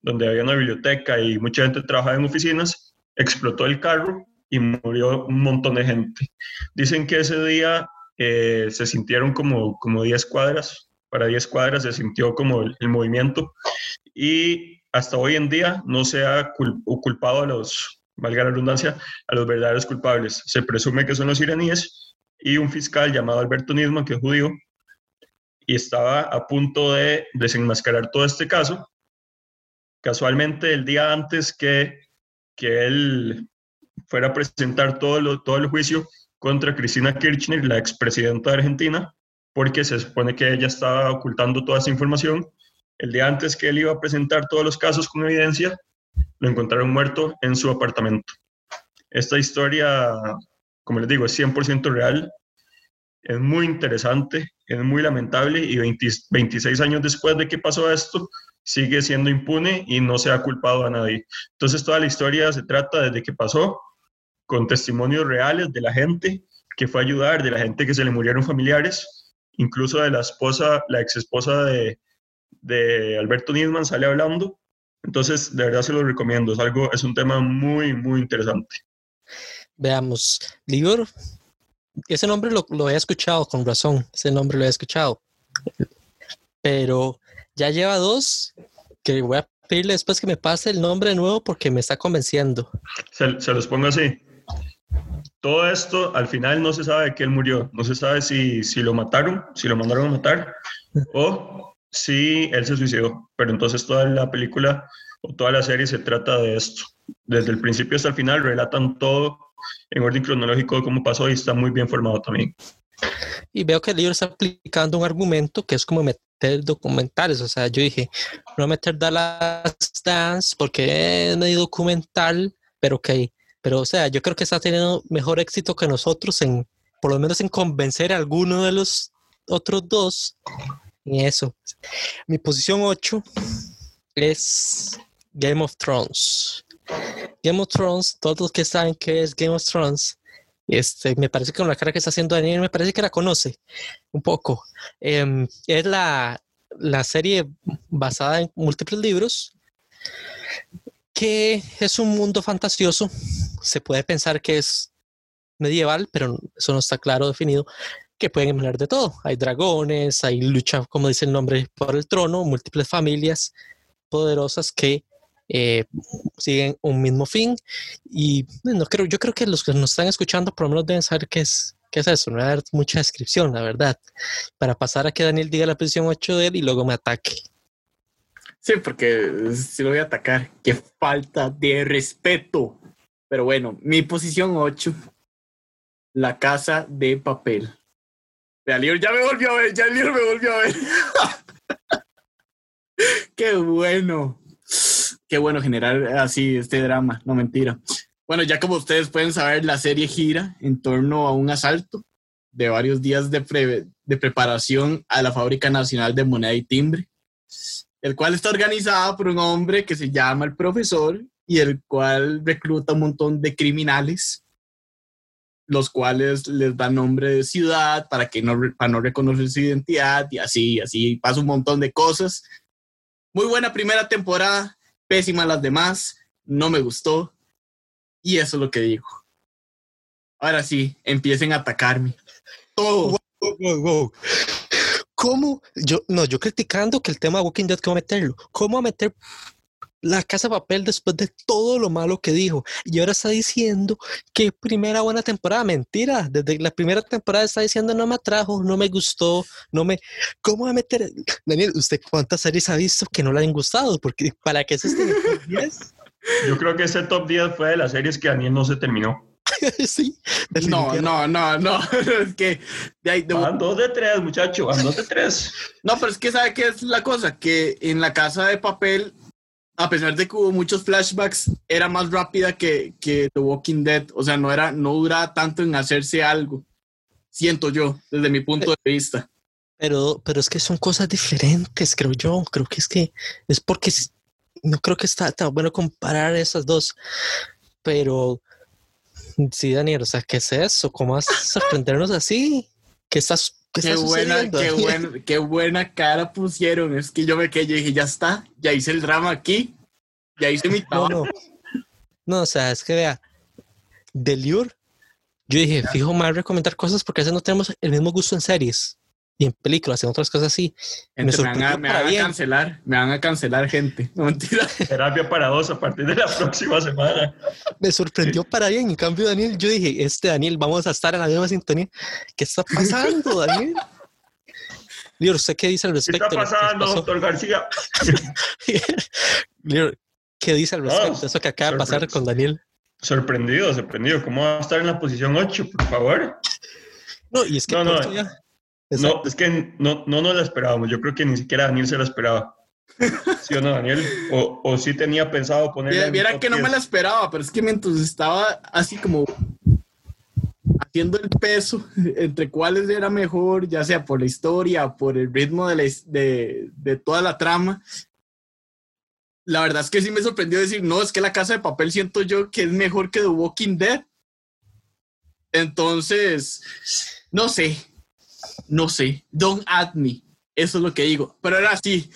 donde había una biblioteca y mucha gente trabajaba en oficinas, explotó el carro y murió un montón de gente. Dicen que ese día eh, se sintieron como, como 10 cuadras, para 10 cuadras se sintió como el, el movimiento y hasta hoy en día no se ha culpado a los, valga la redundancia, a los verdaderos culpables. Se presume que son los iraníes y un fiscal llamado Alberto Nisman, que es judío, y estaba a punto de desenmascarar todo este caso, casualmente el día antes que, que él fuera a presentar todo, lo, todo el juicio contra Cristina Kirchner, la expresidenta de Argentina, porque se supone que ella estaba ocultando toda esa información. El día antes que él iba a presentar todos los casos con evidencia, lo encontraron muerto en su apartamento. Esta historia, como les digo, es 100% real, es muy interesante, es muy lamentable y 26 años después de que pasó esto, sigue siendo impune y no se ha culpado a nadie. Entonces toda la historia se trata desde que pasó, con testimonios reales de la gente que fue a ayudar, de la gente que se le murieron familiares, incluso de la esposa, la ex esposa de, de Alberto Nisman sale hablando. Entonces, de verdad se lo recomiendo, es algo, es un tema muy, muy interesante. Veamos, Libor, ese nombre lo, lo he escuchado con razón, ese nombre lo he escuchado, pero ya lleva dos que voy a pedirle después que me pase el nombre de nuevo porque me está convenciendo. Se, se los pongo así. Todo esto al final no se sabe de qué él murió, no se sabe si, si lo mataron, si lo mandaron a matar o si él se suicidó. Pero entonces toda la película o toda la serie se trata de esto. Desde el principio hasta el final relatan todo en orden cronológico de cómo pasó y está muy bien formado también. Y veo que el libro está aplicando un argumento que es como meter documentales. O sea, yo dije, no meter Dallas Dance porque es medio documental, pero ok. Pero, o sea, yo creo que está teniendo mejor éxito que nosotros en, por lo menos en convencer a alguno de los otros dos. Y eso. Mi posición 8 es Game of Thrones. Game of Thrones, todos los que saben qué es Game of Thrones, este, me parece que con la cara que está haciendo Daniel, me parece que la conoce un poco. Em, es la, la serie basada en múltiples libros, que es un mundo fantasioso. Se puede pensar que es medieval, pero eso no está claro definido. Que pueden hablar de todo. Hay dragones, hay lucha, como dice el nombre, por el trono, múltiples familias poderosas que eh, siguen un mismo fin. Y no creo, yo creo que los que nos están escuchando por lo menos deben saber qué es, qué es eso. No voy a dar mucha descripción, la verdad, para pasar a que Daniel diga la posición 8 de él y luego me ataque. Sí, porque si lo voy a atacar. Qué falta de respeto. Pero bueno, mi posición 8, la casa de papel. Ya, ya me volvió a ver, ya me volvió a ver. Qué bueno qué bueno generar así este drama, no mentira. Bueno, ya como ustedes pueden saber, la serie gira en torno a un asalto de varios días de, de preparación a la Fábrica Nacional de Moneda y Timbre, el cual está organizada por un hombre que se llama el profesor y el cual recluta un montón de criminales, los cuales les dan nombre de ciudad para que no, para no reconocer su identidad y así, así pasa un montón de cosas. Muy buena primera temporada, pésima las demás, no me gustó. Y eso es lo que digo. Ahora sí, empiecen a atacarme. Todo. ¿Cómo? Yo, no, yo criticando que el tema de Walking Dead, ¿cómo meterlo? ¿Cómo meter la casa de papel después de todo lo malo que dijo? Y ahora está diciendo que primera buena temporada. Mentira. Desde la primera temporada está diciendo no me atrajo, no me gustó, no me. ¿Cómo va a meter? Daniel, ¿usted cuántas series ha visto que no le han gustado? Porque ¿para qué es este top 10? Yo creo que ese top 10 fue de las series que Daniel no se terminó. sí. No, no, no, no. es que de ahí, de... Van dos de tres, muchacho, van dos de tres. No, pero es que sabe qué es la cosa, que en la casa de papel a pesar de que hubo muchos flashbacks, era más rápida que, que The Walking Dead. O sea, no, era, no duraba tanto en hacerse algo. Siento yo, desde mi punto de vista. Pero, pero es que son cosas diferentes, creo yo. Creo que es que es porque no creo que está tan bueno comparar esas dos. Pero sí, Daniel, o sea, ¿qué es eso? ¿Cómo vas a sorprendernos así? ¿Qué estás qué, buena, qué, buena, qué buena cara pusieron. Es que yo me quedé, y dije, ya está, ya hice el drama aquí, ya hice mi trabajo. No, o sea, es que vea, Deliur, yo dije, fijo, mal recomendar cosas porque a veces no tenemos el mismo gusto en series y en películas, en otras cosas así. me, van, a, me van a, cancelar, me van a cancelar gente. No mentira. Terapia para dos a partir de la próxima semana. Me sorprendió para bien. En cambio, Daniel, yo dije, este Daniel, vamos a estar en la misma sintonía. ¿Qué está pasando, Daniel? Lior, ¿usted qué dice al ¿Qué respecto? está pasando, doctor García? Lior, ¿qué dice al respecto de eso que acaba de pasar con Daniel? Sorprendido, sorprendido. ¿Cómo va a estar en la posición 8, por favor? No, y es que No, no, corto No, es que no, no nos la esperábamos. Yo creo que ni siquiera Daniel se la esperaba. ¿Sí o no, Daniel? O, o sí tenía pensado ponerla Viera, que no me 10. la esperaba, pero es que mientras estaba así como haciendo el peso entre cuáles era mejor, ya sea por la historia, por el ritmo de, la de, de toda la trama, la verdad es que sí me sorprendió decir, no, es que la casa de papel siento yo que es mejor que The Walking Dead. Entonces, no sé, no sé, don't at me, eso es lo que digo. Pero ahora sí,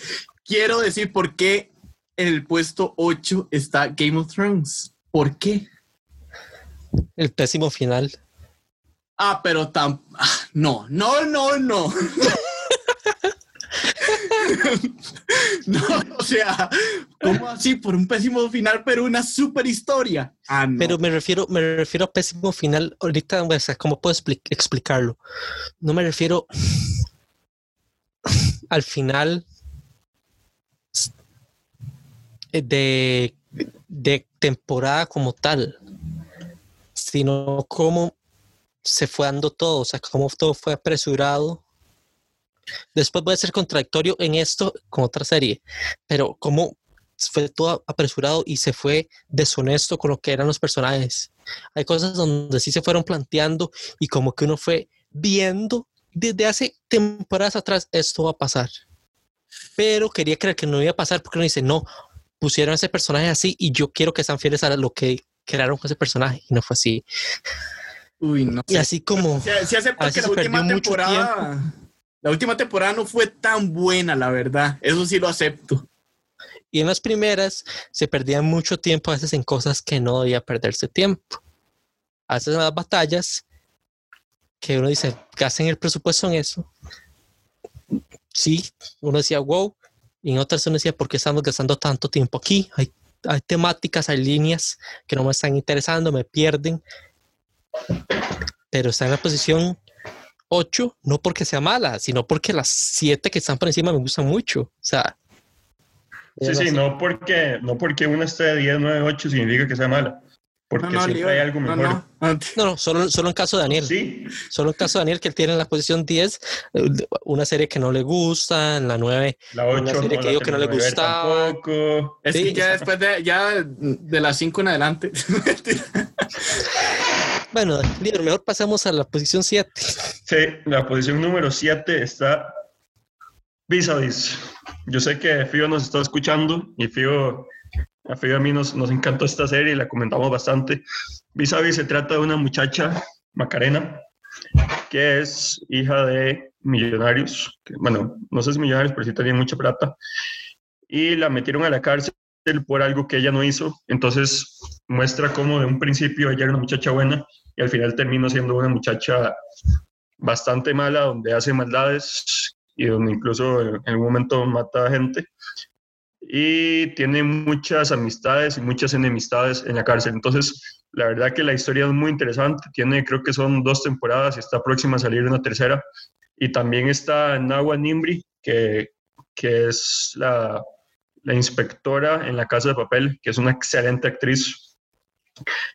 quiero decir por qué en el puesto 8 está Game of Thrones. ¿Por qué? El pésimo final. Ah, pero tan... ah, no, no, no, no. no, o sea, ¿cómo así? Por un pésimo final, pero una super historia. Ah, no. Pero me refiero, me refiero a pésimo final. Ahorita, o ¿cómo puedo expli- explicarlo? No me refiero al final de, de temporada como tal, sino cómo se fue dando todo, o sea, cómo todo fue apresurado. Después voy a ser contradictorio en esto con otra serie, pero cómo fue todo apresurado y se fue deshonesto con lo que eran los personajes. Hay cosas donde sí se fueron planteando y como que uno fue viendo desde hace temporadas atrás esto va a pasar. Pero quería creer que no iba a pasar porque uno dice, no, pusieron ese personaje así y yo quiero que sean fieles a lo que crearon con ese personaje y no fue así. Uy, no. Y así como... Así que la se última temporada... La última temporada no fue tan buena, la verdad. Eso sí lo acepto. Y en las primeras se perdía mucho tiempo a veces en cosas que no debía perderse tiempo. A veces en las batallas, que uno dice, gasten el presupuesto en eso. Sí, uno decía, wow. Y en otras uno decía, ¿por qué estamos gastando tanto tiempo aquí? Hay, temáticas, hay líneas que no me están interesando, me pierden. Pero está en la posición 8, no porque sea mala, sino porque las 7 que están por encima me gustan mucho. O sea, Sí, sí, no porque, no porque una esté de 10, 9, 8 significa que sea mala. Porque No, no, siempre Leo, hay algo mejor. no. No, no, solo, solo en caso de Daniel. Sí, Solo en caso de Daniel, que él tiene en la posición 10, eh, una serie que no le gusta, en la 9. la 8 Una serie no que la digo que no le gustaba. Tampoco. Es Sí, que ya después de, ya de las 5 en adelante. Bueno, líder, mejor pasamos a la posición 7. Sí, la posición número 7 está vis vis. Yo sé que Fío nos está escuchando y Fío, a Fío a mí nos, nos encantó esta serie y la comentamos bastante. Vis a vis se trata de una muchacha, Macarena, que es hija de millonarios. bueno, no sé si millonarios, pero sí tenía mucha plata. Y la metieron a la cárcel por algo que ella no hizo. Entonces muestra cómo de un principio ella era una muchacha buena y al final terminó siendo una muchacha bastante mala, donde hace maldades y donde incluso en algún momento mata a gente. Y tiene muchas amistades y muchas enemistades en la cárcel. Entonces, la verdad que la historia es muy interesante. Tiene, creo que son dos temporadas y está próxima a salir una tercera. Y también está Nawa Nimbri, que, que es la, la inspectora en la Casa de Papel, que es una excelente actriz.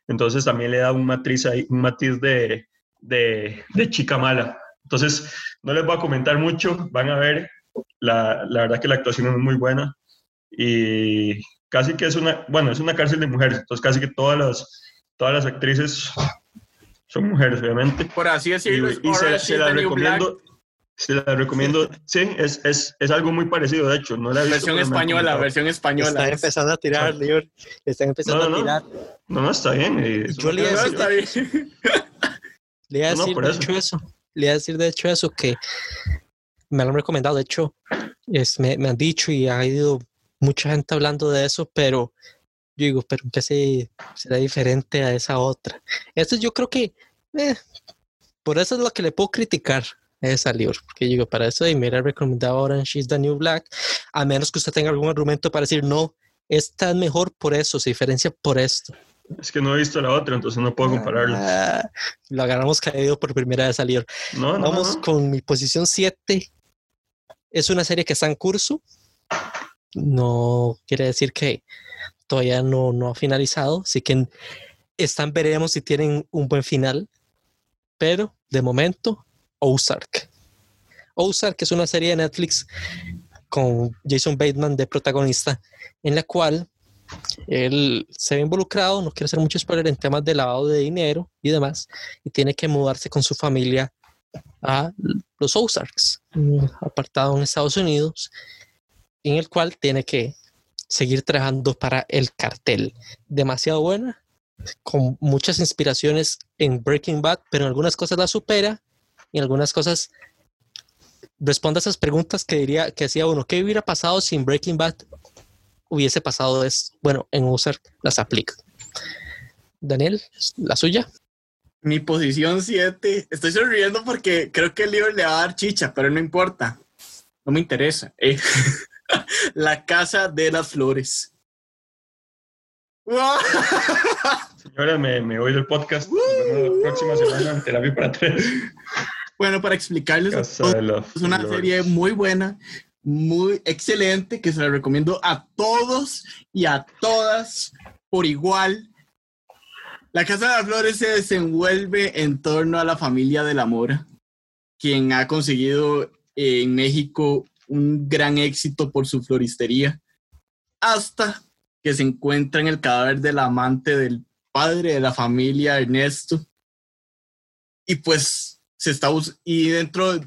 Entonces también le da un matiz, ahí, un matiz de, de, de, chica mala. Entonces no les voy a comentar mucho, van a ver, la, la, verdad que la actuación es muy buena y casi que es una, bueno, es una cárcel de mujeres, entonces casi que todas las, todas las actrices son mujeres, obviamente. Por así decirlo, y, y se, se la recomiendo. Se la recomiendo. Sí, es, es, es, algo muy parecido, de hecho. No la he visto, versión española, versión española. Están empezando a tirar, Lior. Están empezando no, no, a tirar. No, no, está bien. Yo le iba a decir, le iba a decir de hecho eso. Le iba a decir de hecho eso, que me lo han recomendado. De hecho, es, me, me, han dicho y ha ido mucha gente hablando de eso, pero yo digo, pero que se, será diferente a esa otra. Yo creo que, eh, por eso es lo que le puedo criticar esa libro, porque digo, para eso y me hubiera recomendado Orange is the New Black, a menos que usted tenga algún argumento para decir, no, esta es mejor por eso, se diferencia por esto. Es que no he visto la otra, entonces no puedo compararlo. Ah, lo agarramos caído por primera vez a libro. No, no, Vamos no. con mi posición 7, Es una serie que está en curso. No quiere decir que todavía no, no ha finalizado, así que están veremos si tienen un buen final. Pero de momento, Ozark. Ozark es una serie de Netflix con Jason Bateman de protagonista, en la cual él se ve involucrado, no quiero hacer mucho spoiler, en temas de lavado de dinero y demás, y tiene que mudarse con su familia a los Ozarks, apartado en Estados Unidos, en el cual tiene que seguir trabajando para el cartel. Demasiado buena, con muchas inspiraciones en Breaking Bad, pero en algunas cosas la supera y en algunas cosas responde a esas preguntas que diría que hacía uno, ¿qué hubiera pasado si en Breaking Bad hubiese pasado es bueno, en Ozark las aplica. Daniel, la suya. Mi posición 7. Estoy sonriendo porque creo que el libro le va a dar chicha, pero no importa. No me interesa. Eh, la casa de las flores. Señora, me, me voy del podcast. la próxima semana te la vi para tres. Bueno, para explicarles, es una serie muy buena, muy excelente, que se la recomiendo a todos y a todas por igual. La Casa de las Flores se desenvuelve en torno a la familia de la Mora, quien ha conseguido en México un gran éxito por su floristería, hasta que se encuentra en el cadáver del amante del padre de la familia, Ernesto. Y pues se está y dentro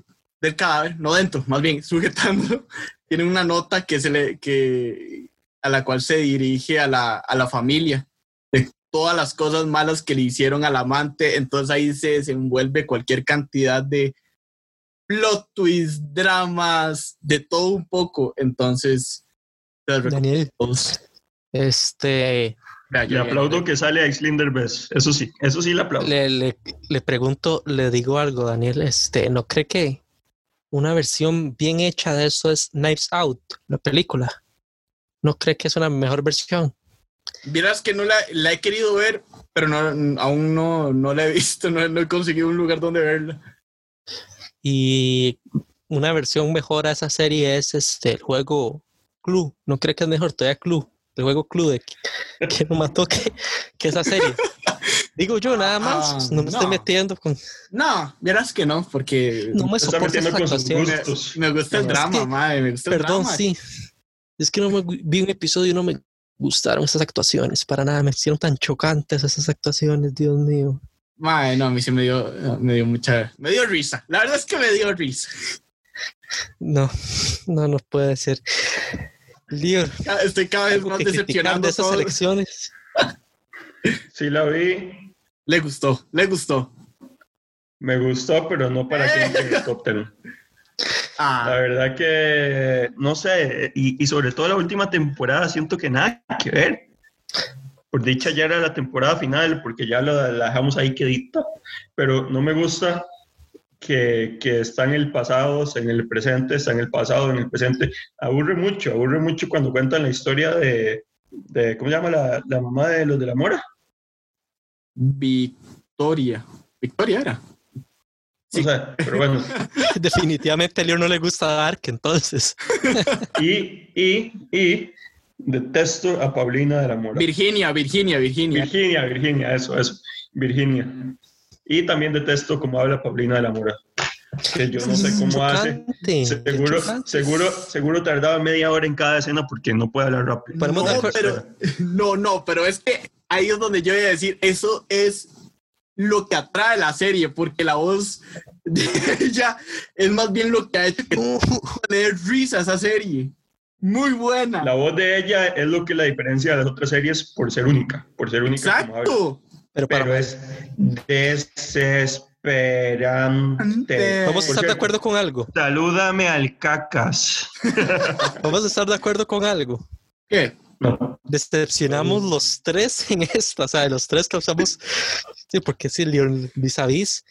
del cadáver, no dentro, más bien sujetando, tiene una nota que se le que a la cual se dirige a la, a la familia de todas las cosas malas que le hicieron al amante, entonces ahí se desenvuelve cualquier cantidad de plot twists, dramas, de todo un poco, entonces Daniel, este le aplaudo que sale a Xlinder Bess. Eso sí, eso sí le aplaudo. Le, le, pregunto, le digo algo, Daniel. Este, ¿no cree que una versión bien hecha de eso es Knives Out, la película? ¿No cree que es una mejor versión? Vieras que no la, la he querido ver, pero no, aún no, no la he visto, no, no he conseguido un lugar donde verla. Y una versión mejor a esa serie es este el juego Clue. ¿No cree que es mejor todavía Clue? el juego Clue que no mató que, que esa serie. Digo yo nada más, ah, no me estoy metiendo con. No, verás que no, porque. No me soporto esas actuaciones. Me, gusta el drama, madre, me gusta Perdón, el drama. sí. Es que no me vi un episodio y no me gustaron esas actuaciones para nada. Me hicieron tan chocantes esas actuaciones, Dios mío. Madre, no, a mí sí me dio, me dio mucha. Me dio risa. La verdad es que me dio risa. No, no, no puede ser. Estoy cada vez más decepcionado de esas elecciones. Sí, la vi. Le gustó, le gustó. Me gustó, pero no para que en ah. La verdad que, no sé, y, sobre todo la última temporada siento que nada que ver. Por dicha ya era la temporada final, porque ya la, la dejamos ahí quedita, pero no me gusta que, que, está en el pasado, en el presente, está en el pasado, en el presente. Aburre mucho, aburre mucho cuando cuentan la historia de, de ¿cómo se llama la, la, mamá de los de la mora? Victoria. Victoria era. Sí. O sea, pero bueno. Definitivamente a Leo no le gusta Dark, entonces. y, y, y detesto a Paulina de la Mora. Virginia, Virginia, Virginia. Virginia, Virginia, eso, eso. Virginia. Y también detesto cómo habla Paulina de la Mora. Que yo no sé cómo hace. Seguro, seguro, seguro tardaba media hora en cada escena porque no puede hablar rápido. No, pero, no, no, pero es que ahí es donde yo voy a decir, eso es lo que atrae la serie, porque la voz de ella es más bien lo que ha hecho que tener risa esa serie. Muy buena. La voz de ella es lo que la diferencia de las otras series por ser única, por ser única. Exacto. Pero, para es desesperante. Vamos a estar de acuerdo con algo. Salúdame al cacas. Vamos a estar de acuerdo con algo. ¿Qué? Decepcionamos los tres en esta, o sea, los tres causamos. Sí, porque si Leon vis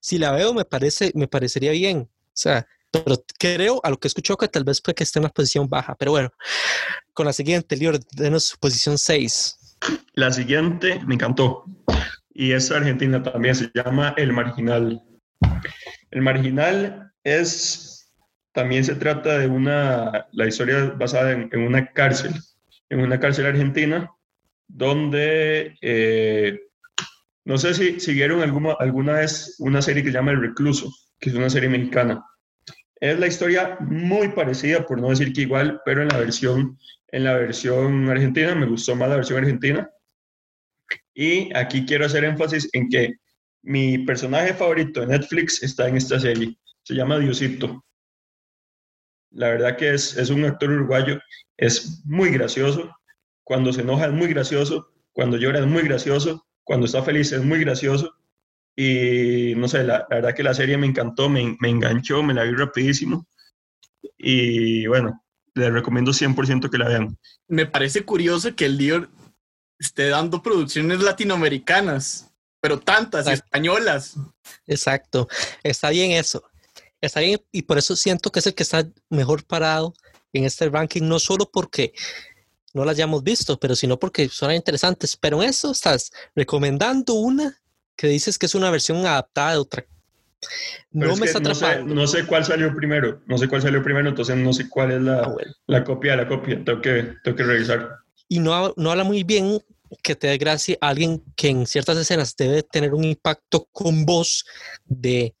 si la veo, me parece, me parecería bien. O sea, pero creo a lo que escucho que tal vez puede que esté en una posición baja. Pero bueno, con la siguiente, Leon, denos su posición 6. La siguiente me encantó y es argentina también, se llama El Marginal. El Marginal es también se trata de una, la historia basada en, una cárcel, en una cárcel argentina, donde, eh, no sé si siguieron alguna, alguna vez una serie que se llama El Recluso, que es una serie mexicana. Es la historia muy parecida, por no decir que igual, pero en la versión, en la versión argentina, me gustó más la versión argentina. Y aquí quiero hacer énfasis en que mi personaje favorito de Netflix está en esta serie. Se llama Diosito. La verdad que es, es un actor uruguayo, es muy gracioso. Cuando se enoja es muy gracioso, cuando llora es muy gracioso, cuando está feliz es muy gracioso. Y no sé, la, verdad que la serie me encantó, me, me, enganchó, me la vi rapidísimo. Y bueno, les recomiendo 100% que la vean. Me parece curioso que el Dior esté dando producciones latinoamericanas, pero tantas, españolas. Exacto, está bien eso. Está bien y por eso siento que es el que está mejor parado en este ranking, no solo porque no las hayamos visto, pero sino porque son interesantes. Pero en eso estás recomendando una que dices que es una versión adaptada de otra. No me está atrapando. No sé, cuál salió primero, no sé cuál salió primero, entonces no sé cuál es la, ah, la copia de la copia. Tengo que, tengo que revisar. Y no, no habla muy bien que te dé gracia a alguien que en ciertas escenas debe tener un impacto con voz de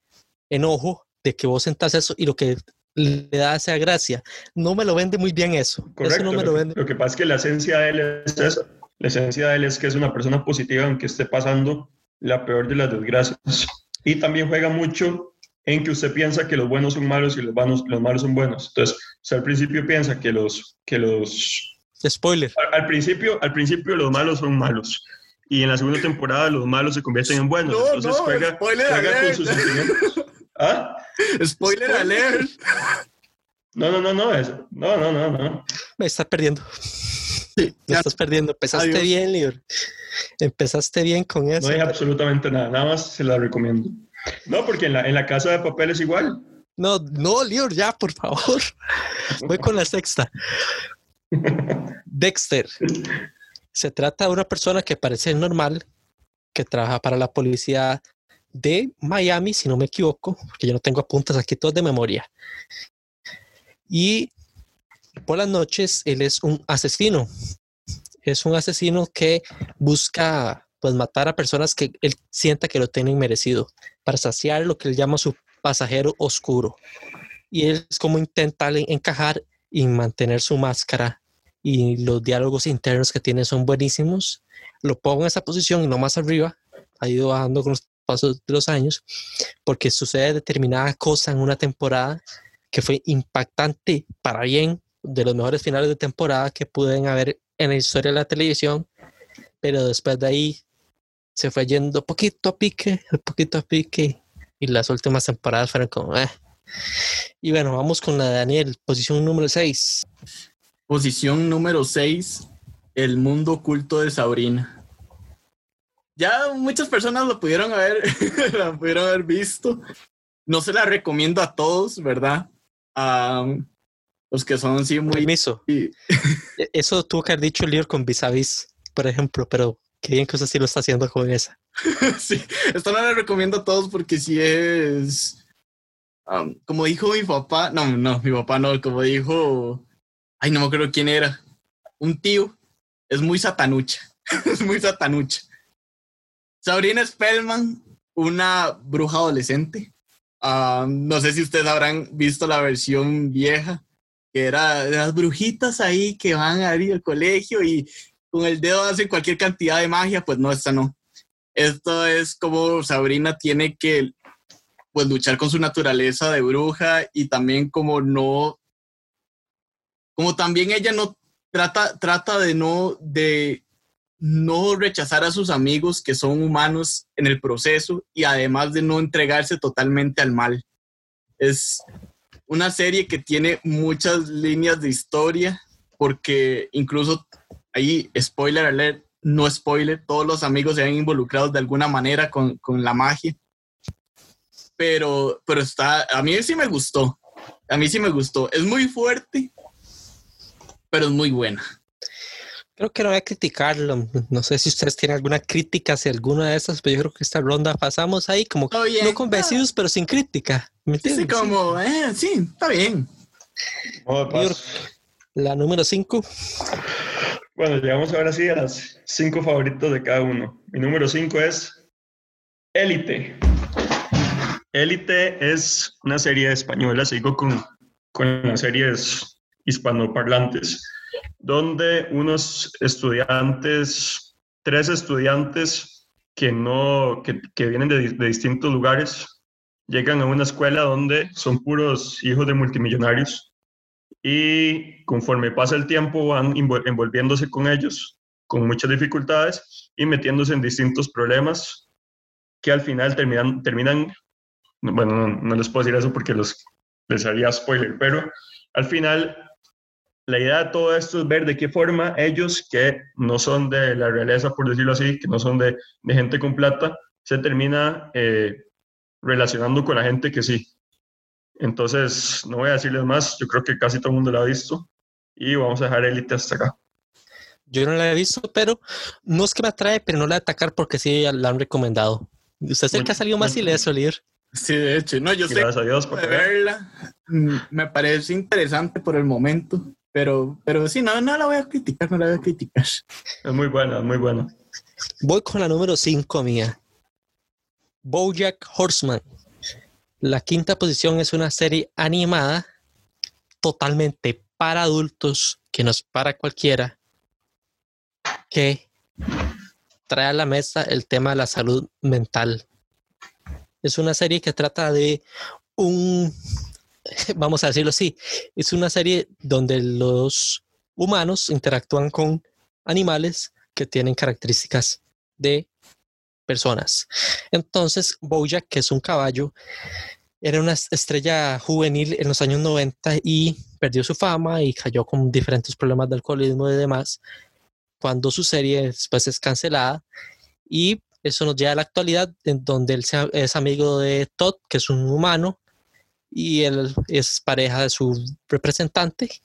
enojo, de que vos sentás eso y lo que le da esa gracia. No me lo vende muy bien eso. Correcto. no me lo, vende. lo que pasa es que la esencia de él es eso. La esencia de él es que es una persona positiva aunque esté pasando la peor de las desgracias. Y también juega mucho en que usted piensa que los buenos son malos y los, malos, los malos son buenos. Entonces, usted al principio piensa que los... Que los Spoiler. Al, principio, al principio los malos son malos. Y en la segunda temporada los malos se convierten en buenos. No, Entonces no, juega, juega con sus sentimientos. ¿Ah? Spoiler, alert. No, no, no, no, no, no, no, no. Me estás perdiendo. Sí, Me estás perdiendo. Empezaste bien, Lior. Empezaste bien con eso. No dije absolutamente nada, nada más se la recomiendo. No, porque en la, en la casa de papel es igual. No, no, Lior, ya, por favor. Voy con la sexta. Dexter. Se trata de una persona que parece normal, que trabaja para la policía de Miami, si no me equivoco, porque yo no tengo apuntes aquí todos de memoria. Y por las noches él es un asesino. Es un asesino que busca pues matar a personas que él sienta que lo tienen merecido para saciar lo que él llama su pasajero oscuro. Y él es como intenta encajar y mantener su máscara y los diálogos internos que tiene son buenísimos. Lo pongo en esa posición y no más arriba. Ha ido bajando con los pasos de los años porque sucede determinada cosa en una temporada que fue impactante para bien, de los mejores finales de temporada que pueden haber en la historia de la televisión, pero después de ahí se fue yendo poquito a pique, poquito a pique, y las últimas temporadas fueron como, eh. Y bueno, vamos con la de Daniel, posición número 6. Posición número 6, El mundo oculto de Sabrina. Ya muchas personas lo pudieron haber, lo pudieron haber visto. No se la recomiendo a todos, ¿verdad? A los que son así muy... Permiso. E, eso tuvo que haber dicho el con vis vis, por ejemplo, pero qué bien que usted sí lo está haciendo con esa. sí, esto no la recomiendo a todos porque si es... como dijo mi papá, no, no, mi papá no, como dijo ay, no me acuerdo quién era, un tío, es muy satanucha, es muy satanucha. Sabrina Spellman, una bruja adolescente. Ah, no sé si ustedes habrán visto la versión vieja, que era de las brujitas ahí que van a ir al colegio y con el dedo hacen cualquier cantidad de magia, pues no, esta no. Esto es como Sabrina tiene que pues luchar con su naturaleza de bruja y también como no como también ella no trata, trata de no, de no rechazar a sus amigos que son humanos en el proceso y además de no entregarse totalmente al mal. Es una serie que tiene muchas líneas de historia porque incluso ahí, spoiler alert, no spoiler, todos los amigos se ven involucrados de alguna manera con, con la magia. Pero, pero está, a mí sí me gustó, a mí sí me gustó. Es muy fuerte, pero es muy buena. Creo que no voy a criticarlo. No sé si ustedes tienen alguna crítica hacia alguna de esas, pero yo creo que esta ronda pasamos ahí como Todo bien. no convencidos, pero sin crítica. ¿Me Sí, entiendes? como, eh, sí, está bien. La número 5. Bueno, llegamos ahora sí a las cinco favoritos de cada uno. Mi número cinco es Élite. Élite es una serie española, sigo con, con las series hispanoparlantes, donde unos estudiantes, tres estudiantes que, no, que, que vienen de, de distintos lugares, llegan a una escuela donde son puros hijos de multimillonarios y conforme pasa el tiempo van envol- envolviéndose con ellos con muchas dificultades y metiéndose en distintos problemas que al final terminan, terminan bueno, no, no les puedo decir eso porque los, les haría spoiler, pero al final la idea de todo esto es ver de qué forma ellos, que no son de la realeza, por decirlo así, que no son de, de gente con plata, se termina eh, relacionando con la gente que sí. Entonces, no voy a decirles más, yo creo que casi todo el mundo lo ha visto y vamos a dejar élite hasta acá. Yo no la he visto, pero no es que me atrae, pero no la voy a atacar porque sí la han recomendado. Usted es el que ha salido más Muy- ileso, Lear. Sí, de hecho, no, yo Y sé gracias a Dios por verla. Mm, Me parece interesante por el momento, pero, pero sí, no, no la voy a criticar, no la voy a criticar. Es muy buena, es muy buena. Voy con la número 5 mía. Bojack Horseman. La quinta posición es una serie animada totalmente para adultos, que no es para cualquiera, que trae a la mesa el tema de la salud mental. Es una serie que trata de un, vamos a decirlo así, es una serie donde los humanos interactúan con animales que tienen características de personas. Entonces, Bojack, que es un caballo, era una estrella juvenil en los años 90 y perdió su fama y cayó con diferentes problemas de alcoholismo y demás. Cuando su serie después es cancelada y eso nos lleva a la actualidad en donde él es amigo de Todd, que es un humano, y él es pareja de su representante,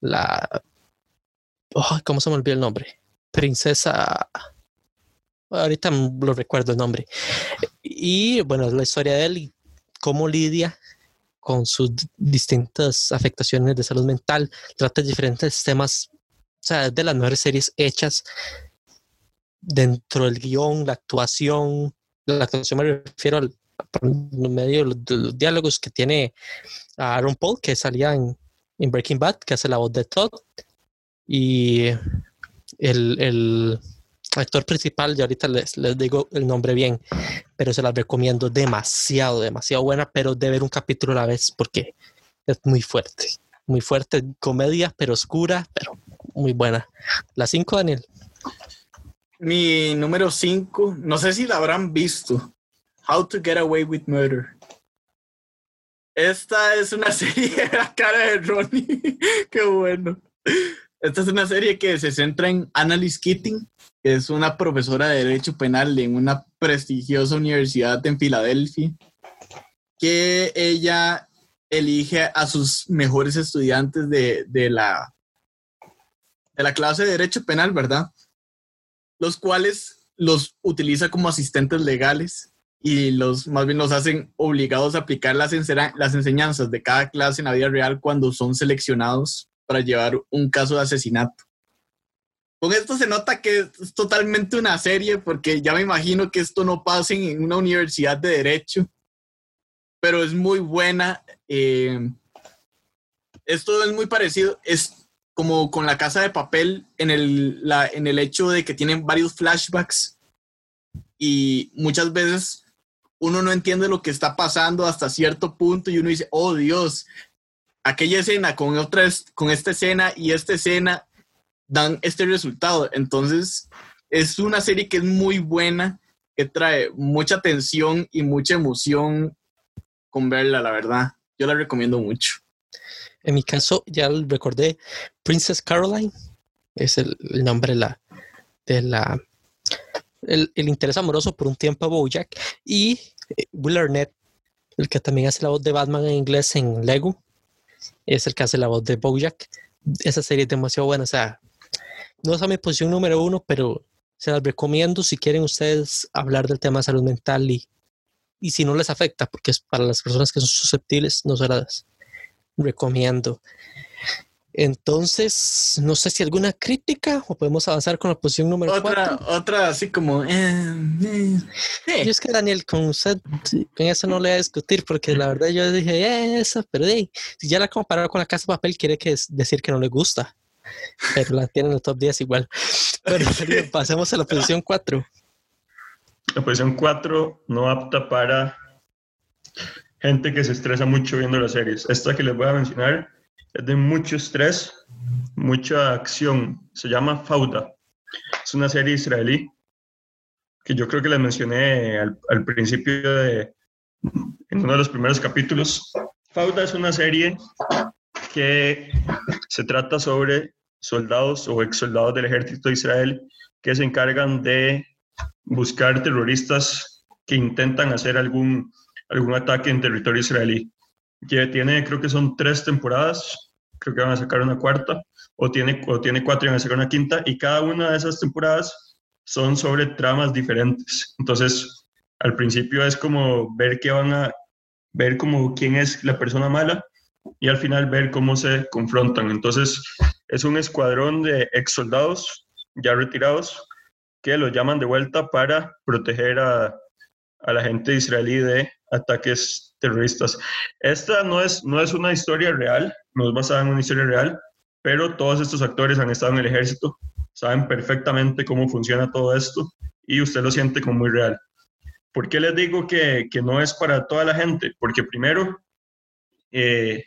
la... Ay, ¿Cómo se me olvidó el nombre? Princesa... Ahorita lo recuerdo el nombre. Y bueno, la historia de él y cómo lidia con sus distintas afectaciones de salud mental. Trata diferentes temas, o sea, de las mejores series hechas dentro del guion, la actuación. La actuación me refiero al por medio de los, de los diálogos que tiene a Aaron Paul, que salía en, en Breaking Bad, que hace la voz de Todd. Y el, el actor principal, y ahorita les, les digo el nombre bien, pero se las recomiendo demasiado, demasiado buena, pero de ver un capítulo a la vez porque es muy fuerte, muy fuerte, comedia, pero oscura, pero muy buena. La 5, Daniel. Mi número 5, no sé si la habrán visto. How to Get Away with Murder. Esta es una serie de la cara de Ronnie. Qué bueno. Esta es una serie que se centra en Annalise Keating, que es una profesora de Derecho Penal en una prestigiosa universidad en Filadelfia, que ella elige a sus mejores estudiantes de, de la, de la clase de Derecho Penal, ¿verdad? Los cuales los utiliza como asistentes legales y los más bien los hacen obligados a aplicar las, las enseñanzas de cada clase en la vida real cuando son seleccionados para llevar un caso de asesinato. Con esto se nota que es totalmente una serie porque ya me imagino que esto no pasa en una universidad de derecho, pero es muy buena. eh, esto es muy parecido, es como con la casa de papel en el, la- en el hecho de que tienen varios flashbacks y muchas veces uno no entiende lo que está pasando hasta cierto punto y uno dice, oh Dios, aquella escena con otra, con esta escena y esta escena dan este resultado. Entonces, es una serie que es muy buena, que trae mucha tensión y mucha emoción con verla, la verdad. Yo la recomiendo mucho. En mi caso, ya recordé, Princess Caroline es el, el nombre de la, de la el, interés amoroso por un tiempo a Bojack y eh, Will Arnett, el que también hace la voz de Batman en inglés en Lego, es el que hace la voz de Bojack. Esa serie es demasiado buena, o sea, no es a mi posición número uno, pero se las recomiendo si quieren ustedes hablar del tema de salud mental y, y si no les afecta, porque es para las personas que son susceptibles, no se las recomiendo. Entonces, no sé si alguna crítica o podemos avanzar con la posición número Otra, cuatro. otra así como. eh, eh. Yo es que Daniel, con usted, con eso no le voy a discutir, porque la verdad yo dije, eh, esa, pero si ya la comparado con la casa de papel, quiere que es- decir que no le gusta. Pero la tiene en el top 10 igual. Bueno, pero pasemos a la posición 4. La posición 4 no apta para gente que se estresa mucho viendo las series. Esta que les voy a mencionar es de mucho estrés, mucha acción. Se llama Fauda. Es una serie israelí que yo creo que les mencioné al, principio de en uno de los primeros capítulos. Fauda es una serie que se trata sobre soldados o ex soldados del ejército de Israel que se encargan de buscar terroristas que intentan hacer algún, algún ataque en territorio israelí. Que tiene, creo que son tres temporadas, creo que van a sacar una cuarta, o tiene, o tiene cuatro y van a sacar una quinta, y cada una de esas temporadas son sobre tramas diferentes. Entonces, al principio es como ver qué van a, ver como quién es la persona mala, y al final ver cómo se confrontan. Entonces, es un escuadrón de ex soldados ya retirados que los llaman de vuelta para proteger a, a la gente israelí de ataques terroristas. Esta no es, no es una historia real, no es basada en una historia real, pero todos estos actores han estado en el ejército, saben perfectamente cómo funciona todo esto y usted lo siente como muy real. ¿Por qué les digo que, que no es para toda la gente? Porque primero, eh,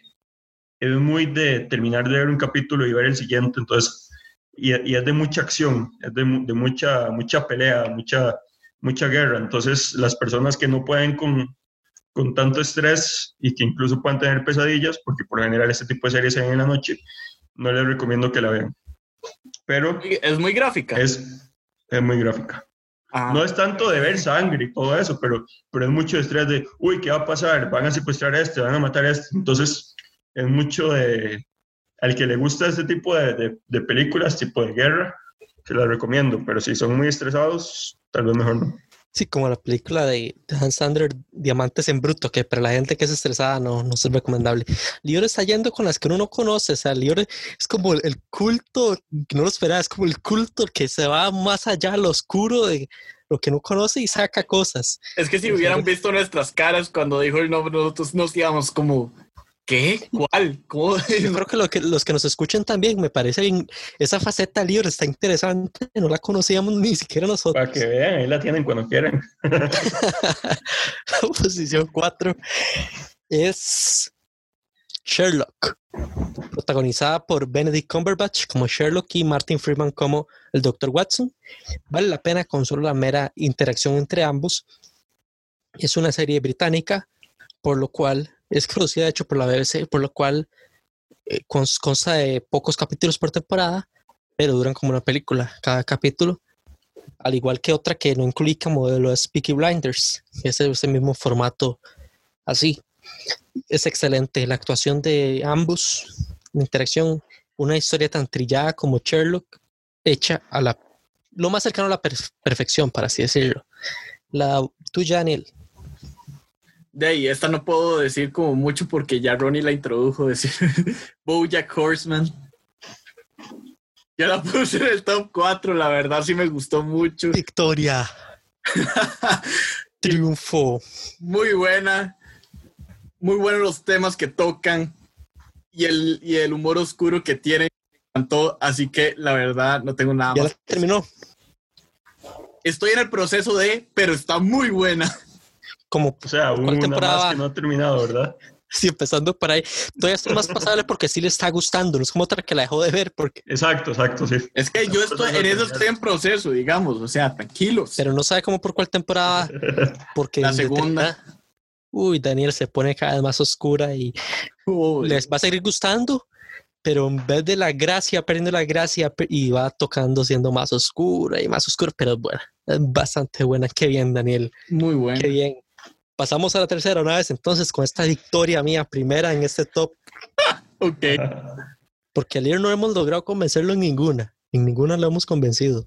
es muy de terminar de ver un capítulo y ver el siguiente, entonces y, y, es de mucha acción, es de, de, mucha, mucha pelea, mucha, mucha guerra. Entonces, las personas que no pueden con, con tanto estrés y que incluso puedan tener pesadillas, porque por lo general este tipo de series se ven en la noche, no les recomiendo que la vean. Pero es muy gráfica. Es, es muy gráfica. Ah, no es tanto de ver sangre y todo eso, pero, pero es mucho estrés de, uy, ¿qué va a pasar? Van a secuestrar a este, van a matar a este. Entonces, es mucho de, al que le gusta este tipo de, de, de, películas, tipo de guerra, se las recomiendo, pero si son muy estresados, tal vez mejor no. Sí, como la película de, de Hans Sander, Diamantes en Bruto, que para la gente que es estresada no, no es recomendable. Lior está yendo con las que uno no conoce, o sea, Lior es como el, el culto, no lo esperaba, es como el culto que se va más allá al oscuro de lo que no conoce y saca cosas. Es que si hubieran visto nuestras caras cuando dijo el nombre, nosotros nos íbamos como, ¿Qué? ¿Cuál? ¿Cómo? Yo creo que, lo que los que nos escuchan también, me parece bien, esa faceta libre está interesante, no la conocíamos ni siquiera nosotros. Para que vean, ahí la tienen cuando quieran. la posición 4 es Sherlock, protagonizada por Benedict Cumberbatch como Sherlock y Martin Freeman como el Dr. Watson. Vale la pena con solo la mera interacción entre ambos. Es una serie británica, por lo cual es producida de hecho por la BBC, por lo cual eh, consta de pocos capítulos por temporada, pero duran como una película cada capítulo, al igual que otra que no incluye como modelo es Peaky Blinders, que es ese mismo formato así. Es excelente la actuación de ambos, la interacción, una historia tan trillada como Sherlock, hecha a la lo más cercano a la per perfección, para así decirlo. La tuya, Daniel. De ahí, esta no puedo decir como mucho porque ya Ronnie la introdujo, decir Bojack Horseman. Ya la puse en el top 4, la verdad sí me gustó mucho. Victoria. Triunfo. Muy buena. Muy buenos los temas que tocan y el, y el humor oscuro que tiene. Me encantó, así que la verdad no tengo nada ya más. La terminó. Estoy en el proceso de, pero está muy buena. Como, o sea, una temporada? más que no ha terminado, ¿verdad? Sí, empezando por ahí. Todavía está más pasable porque sí le está gustando, no es como otra que la dejó de ver. porque Exacto, exacto, sí. Es que yo estoy en eso estoy en proceso, digamos, o sea, tranquilos. Pero no sabe cómo por cuál temporada, porque la segunda. Uy, Daniel se pone cada vez más oscura y Uy. les va a seguir gustando, pero en vez de la gracia, perdiendo la gracia y va tocando siendo más oscura y más oscura, pero bueno, es bastante buena. Qué bien, Daniel. Muy buena. Qué bien. Pasamos a la tercera una vez entonces con esta victoria mía primera en este top. ok. Porque al no hemos logrado convencerlo en ninguna. En ninguna lo hemos convencido.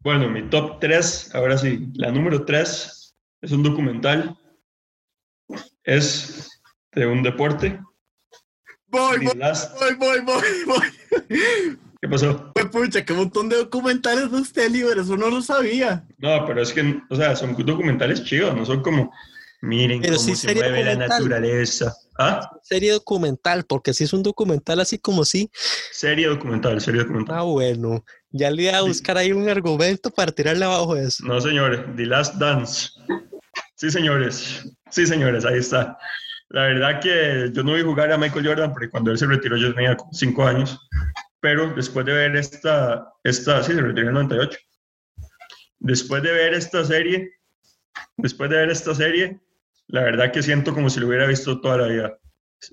Bueno, mi top 3, ahora sí, la número 3 es un documental. Es de un deporte. Voy, voy, voy, voy, voy, voy. ¿Qué pasó? Pues, Pucha, qué montón de documentales de usted, Libre, eso no lo sabía. No, pero es que, o sea, son documentales chivos, no son como, miren Pero cómo sí se mueve la naturaleza. Ah, Serie documental, porque si es un documental así como sí, serie documental, serie documental. ah, bueno. Ya le iba a buscar ahí un argumento para tirarle abajo de eso. No, señores, The Last Dance. Sí, señores. Sí, señores, ahí está. La verdad que yo no vi jugar a Michael Jordan porque cuando él se retiró yo tenía cinco años. Pero después de ver esta, esta, sí, se retiró en el 98. Después de ver esta serie, después de ver esta serie, la verdad que siento como si lo hubiera visto toda la vida.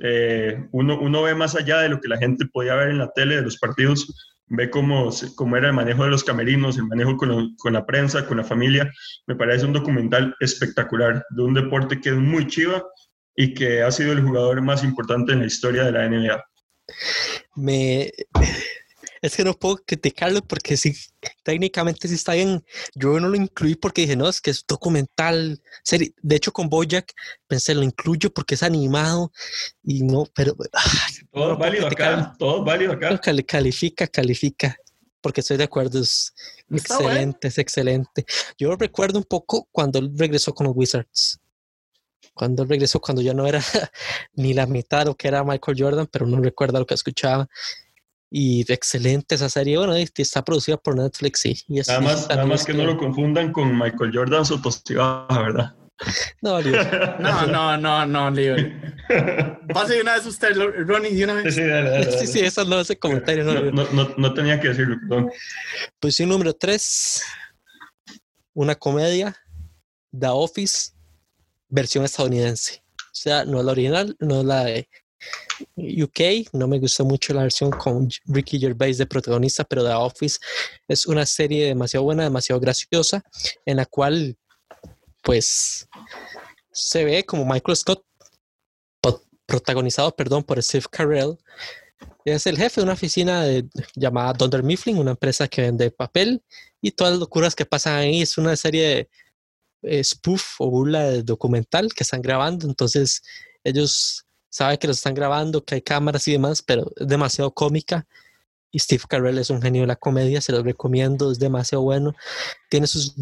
Eh, uno, uno ve más allá de lo que la gente podía ver en la tele de los partidos, ve cómo, cómo era el manejo de los camerinos, el manejo con, lo- con la prensa, con la familia. Me parece un documental espectacular de un deporte que es muy chiva y que ha sido el jugador más importante en la historia de la NBA. Me es que no puedo criticarlo porque sí, técnicamente sí está bien. Yo no lo incluí porque dije, no, es que es documental. serie". De hecho, con Bojack pensé, lo incluyo porque es animado y no, pero ah, Todo No válido acá, todo válido acá. cali- califica, califica. Porque estoy de acuerdo, es Está bueno. excelente, es excelente. Yo recuerdo un poco cuando él regresó con los Wizards. Cuando él regresó, cuando ya no era ni la mitad de lo que era Michael Jordan, pero no recuerdo lo que escuchaba. Y excelente esa serie. Bueno, está producida por Netflix y, y es- Nada más, nada más que no lo confundan con Michael Jordan Sotosibaja, ¿verdad? No, Oliver, No, no, no, no, Libre. Pase de una vez usted, Ronnie, de una Sí, vez. sí, dale, dale, sí, dale. sí, esa no, ese comentario no. No, no, no, no tenía que decirlo, perdón. Posición número 3, una comedia, The Office, versión estadounidense. O sea, no la original, no la de UK. No me gusta mucho la versión con Ricky Gervais de protagonista, pero The Office es una serie demasiado buena, demasiado graciosa, en la cual, pues, se ve como Michael Scott, protagonizado, perdón, por Steve Carell, es el jefe de una oficina llamada Dunder Mifflin, una empresa que vende papel y todas las locuras que pasan ahí. Es una serie de spoof o burla de documental que están grabando. Entonces ellos saben que lo están grabando, que hay cámaras y demás, pero es demasiado cómica. Y Steve Carell es un genio de la comedia, se los recomiendo, es demasiado bueno. Tiene sus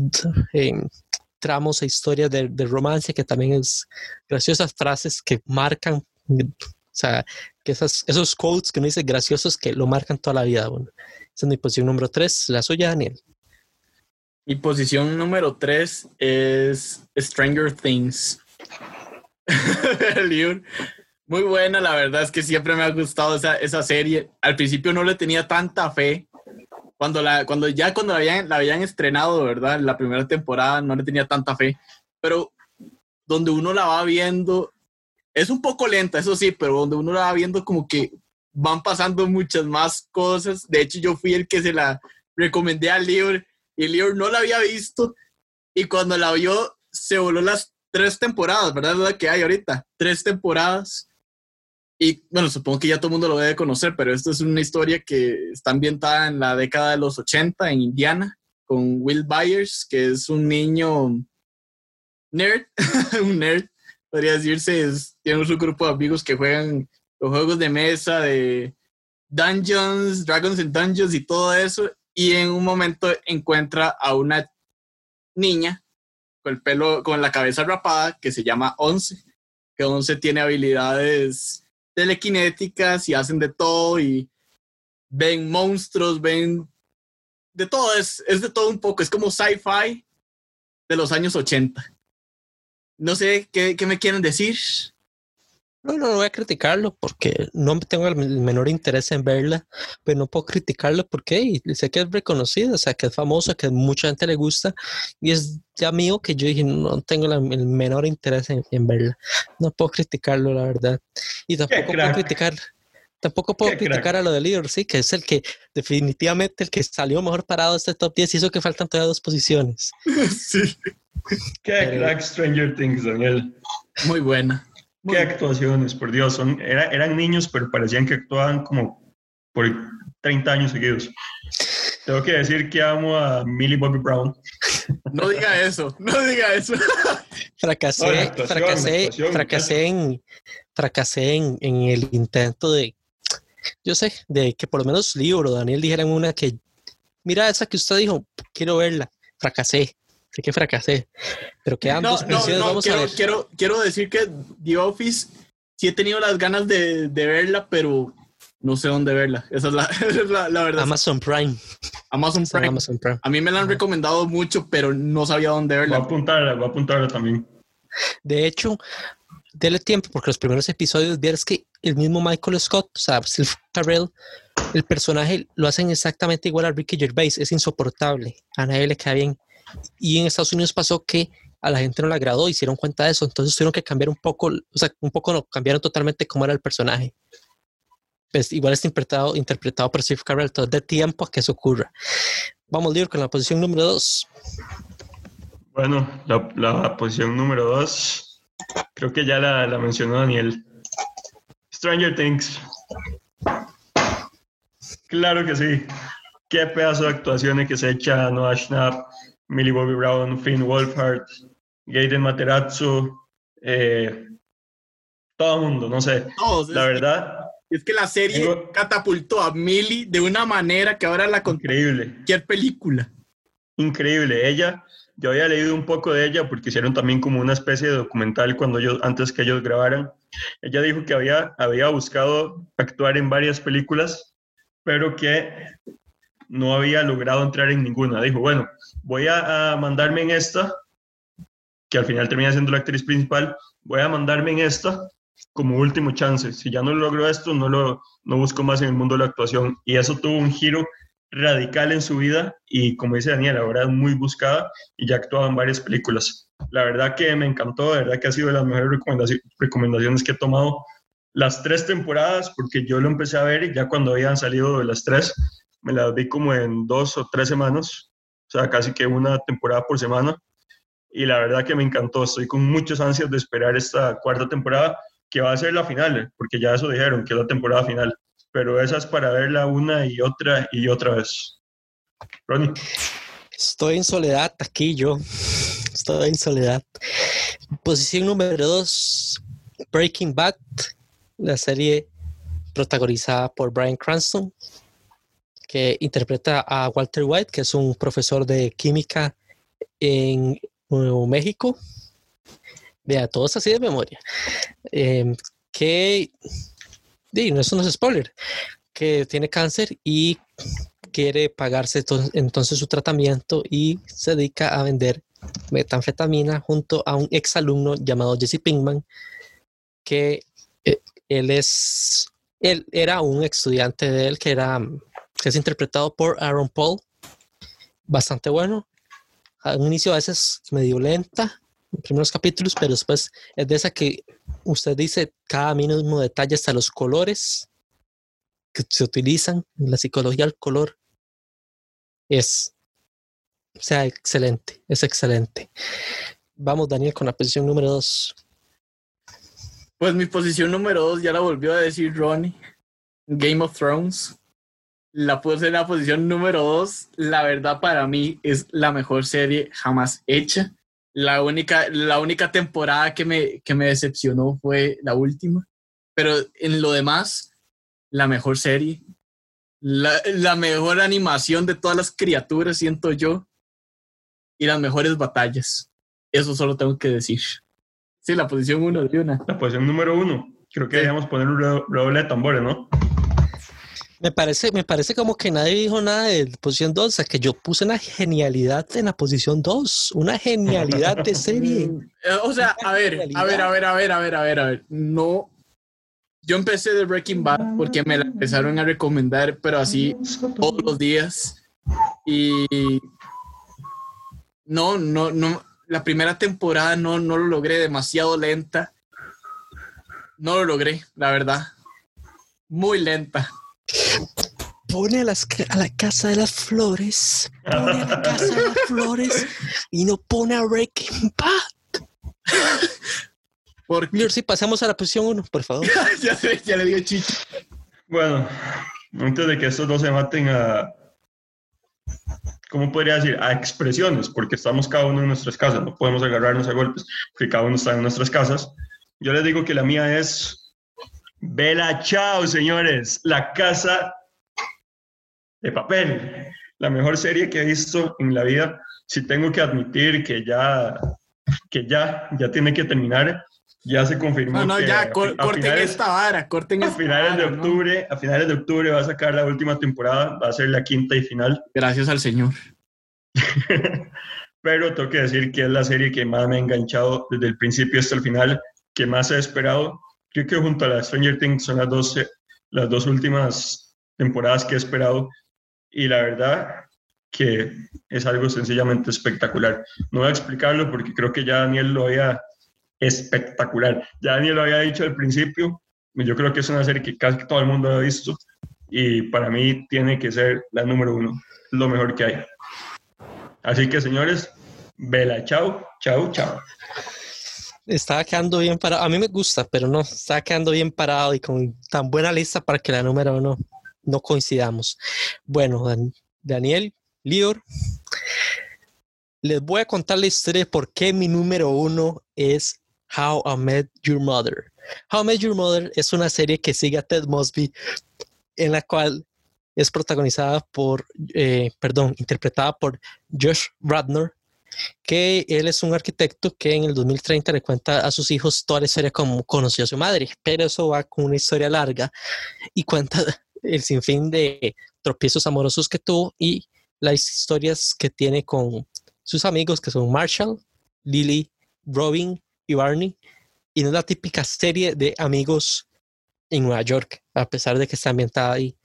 eh, tramos e historias de, romance que también es graciosas frases que marcan, o sea, que esas, esos quotes que uno dice graciosos que lo marcan toda la vida. Bueno, es mi posición número 3, la suya, Daniel. Mi posición número 3 es Stranger Things. Muy buena, la verdad es que siempre me ha gustado esa, esa serie. Al principio no le tenía tanta fe. Cuando, la, cuando ya cuando la habían, la habían estrenado, ¿verdad? La primera temporada no le tenía tanta fe. Pero donde uno la va viendo, es un poco lenta, eso sí, pero donde uno la va viendo como que van pasando muchas más cosas. De hecho, yo fui el que se la recomendé al libro y libro no la había visto. Y cuando la vio, se voló las tres temporadas, ¿verdad? Es la que hay ahorita. Tres temporadas. Y bueno, supongo que ya todo el mundo lo debe conocer, pero esto es una historia que está ambientada en la década de los 80 en Indiana, con Will Byers, que es un niño nerd, un nerd, podría decirse, es, tiene un grupo de amigos que juegan los juegos de mesa de Dungeons, Dragons and Dungeons y todo eso, y en un momento encuentra a una niña con el pelo, con la cabeza rapada, que se llama Once, que Once tiene habilidades telequinéticas y hacen de todo y ven monstruos, ven de todo, es, es de todo un poco, es como sci-fi de los años 80. No sé qué, qué me quieren decir. No, no, no voy a criticarlo porque no tengo el menor interés en verla, pero no puedo criticarlo porque hey, sé que es reconocido, o sea, que es famoso, que a mucha gente le gusta y es ya mío que yo dije no tengo la- el menor interés en, en verla. No puedo criticarlo, la verdad. Y tampoco puedo criticar, tampoco puedo criticar a lo de líder, sí, que es el que definitivamente el que salió mejor parado de este top 10 hizo que faltan todavía dos posiciones. sí. Qué Pero- crack Stranger Things, Daniel. Muy buena. Muy Qué actuaciones, por Dios. Son, era- eran niños, pero parecían que actuaban como por 30 años seguidos. Tengo que decir que amo a Millie Bobby Brown. No diga eso, no diga eso. Fracasé, No, actuación, fracasé, actuación, fracasé en, fracasé en, en el intento de, yo sé, de que por lo menos Libro Daniel dijeran una que, mira esa que usted dijo, quiero verla. Fracasé, sé que fracasé. Pero quedan No, dos no, no, vamos a quiero, ver. quiero, quiero decir que The Office sí he tenido las ganas de, de verla, pero no sé dónde verla. Esa es la, esa es la, la verdad. Amazon Prime. Amazon Prime. Amazon Prime. A mí me la han recomendado mucho, pero no sabía dónde Voy a verla. apuntarla, voy a apuntarla también. De hecho, dele tiempo, porque los primeros episodios vieras que el mismo Michael Scott, o sea, Steve Carell, el personaje lo hacen exactamente igual a Ricky Gervais, es insoportable, a nadie le cae bien. Y en Estados Unidos pasó que a la gente no le agradó, hicieron cuenta de eso, entonces tuvieron que cambiar un poco, o sea, un poco no, cambiaron totalmente cómo era el personaje. Pues igual está interpretado, interpretado por Steve Carell, todo de tiempo a que eso ocurra. Vamos, Lior, con la posición número dos. Bueno, la, la posición número dos, creo que ya la, la mencionó Daniel. Stranger Things. Claro que sí. Qué pedazo de actuaciones que se echa Noah Schnapp, Millie Bobby Brown, Finn Wolfhard, Gaten Materazzo, eh, todo el mundo, no sé. Todos, La verdad, es que la serie Tengo- catapultó a Millie de una manera que ahora la increíble. cualquier película. increíble. Ella, yo había leído un poco de ella porque hicieron también como una especie de documental cuando ellos, antes que ellos grabaran. Ella dijo que había, había buscado actuar en varias películas, pero que no había logrado entrar en ninguna. Dijo, bueno, voy a, mandarme en esta, que al final termina siendo la actriz principal, voy a mandarme en esta como último chance. Si ya no logro esto, no lo no busco más en el mundo de la actuación. Y eso tuvo un giro radical en su vida y como dice Daniel, ahora es muy buscada y ya ha actuado en varias películas. La verdad que me encantó, la verdad que ha sido de las mejores recomendaci- recomendaciones que he tomado las tres temporadas porque yo lo empecé a ver y ya cuando habían salido de las tres me las vi como en dos o tres semanas, o sea, casi que una temporada por semana y la verdad que me encantó, estoy con muchas ansias de esperar esta cuarta temporada que va a ser la final, porque ya eso dijeron, que es la temporada final pero esa es para verla una y otra y otra vez. Ronnie, Estoy en soledad aquí yo. Estoy en soledad. Posición número dos, Breaking Bad, la serie protagonizada por Brian Cranston, que interpreta a Walter White, que es un profesor de química en Nuevo México. Vea, todo es así de memoria. Em, que, di, no, eso no es spoiler, que tiene cáncer y quiere pagarse to- entonces su tratamiento y se dedica a vender metanfetamina junto a un exalumno llamado Jesse Pinkman, que eh, él es, él era un estudiante de él que era, que es interpretado por Aaron Paul, bastante bueno. A un inicio a veces medio lenta, en primeros capítulos, pero después es de esa que usted dice cada mínimo detalle, hasta los colores que se utilizan la psicología del color es, o sea, excelente, es excelente. Vamos, Daniel, con la posición número dos. Pues mi posición número dos ya la volvió a decir Ronnie. Game of Thrones. La puse en la posición número dos. La verdad para mí es la mejor serie jamás hecha. La única, la única temporada que me, que me decepcionó fue la última. Pero en lo demás, la mejor serie. La, la mejor animación de todas las criaturas, siento yo. Y las mejores batallas. Eso solo tengo que decir. Sí, la posición uno de una. la posición número uno. Creo que Sí. poner un re- redoble de tambores, ¿no? Me parece, me parece como que nadie dijo nada de posición 2, o sea que yo puse una genialidad en la posición 2, una genialidad de serie. Eh, O sea, a ver, a ver, a ver, a ver, a ver, a ver, a ver. No. Yo empecé de Breaking Bad porque me la empezaron a recomendar, pero así todos los días. Y no, no, no. La primera temporada no, no lo logré, demasiado lenta. No lo logré, la verdad. Muy lenta. Pone a, las, a la casa de las flores, pone a la casa de las flores y no pone a Breaking Bad. Porque si pasamos a la posición 1, por favor. ya, sé, ya le dio chicho. Bueno, antes de que estos dos se maten a, ¿cómo podría decir? A expresiones, porque estamos cada uno en nuestras casas, no podemos agarrarnos a golpes, porque cada uno está en nuestras casas. Yo les digo que la mía es Vela Chao, señores, la casa de papel, la mejor serie que he visto en la vida. Si tengo que admitir que ya, que ya, ya tiene que terminar, ya se confirmó. No, no, que ya, cor- a corten finales- esta vara, corten a esta finales de vara, ¿no? octubre, a finales de octubre va a sacar la última temporada, va a ser la quinta y final. Gracias al Señor. Pero tengo que decir que es la serie que más me ha enganchado desde el principio hasta el final, que más he esperado. Creo que junto a la Stranger Things son las dos, las dos últimas temporadas que he esperado. Y la verdad que es algo sencillamente espectacular. No voy a explicarlo porque creo que ya Daniel lo había espectacular. Ya Daniel lo había dicho al principio. Yo creo que es una serie que casi todo el mundo ha visto. Y para mí tiene que ser la número uno. Lo mejor que hay. Así que, señores, vela, chao, chao, chao. Estaba quedando bien parado. A mí me gusta, pero no, estaba quedando bien parado y con tan buena lista para que la número uno no coincidamos. Bueno, Dan- Daniel, Lior, les voy a contar la historia de por qué mi número uno es How I Met Your Mother. How I Met Your Mother es una serie que sigue a Ted Mosby, en la cual es protagonizada por, eh, perdón, interpretada por Josh Radnor, que él es un arquitecto que en el 2030 le cuenta a sus hijos toda la historia como conoció a su madre, pero eso va con una historia larga y cuenta el sinfín de tropiezos amorosos que tuvo y las historias que tiene con sus amigos que son Marshall, Lily, Robin y Barney. Y no es la típica serie de amigos en Nueva York, a pesar de que está ambientada ahí.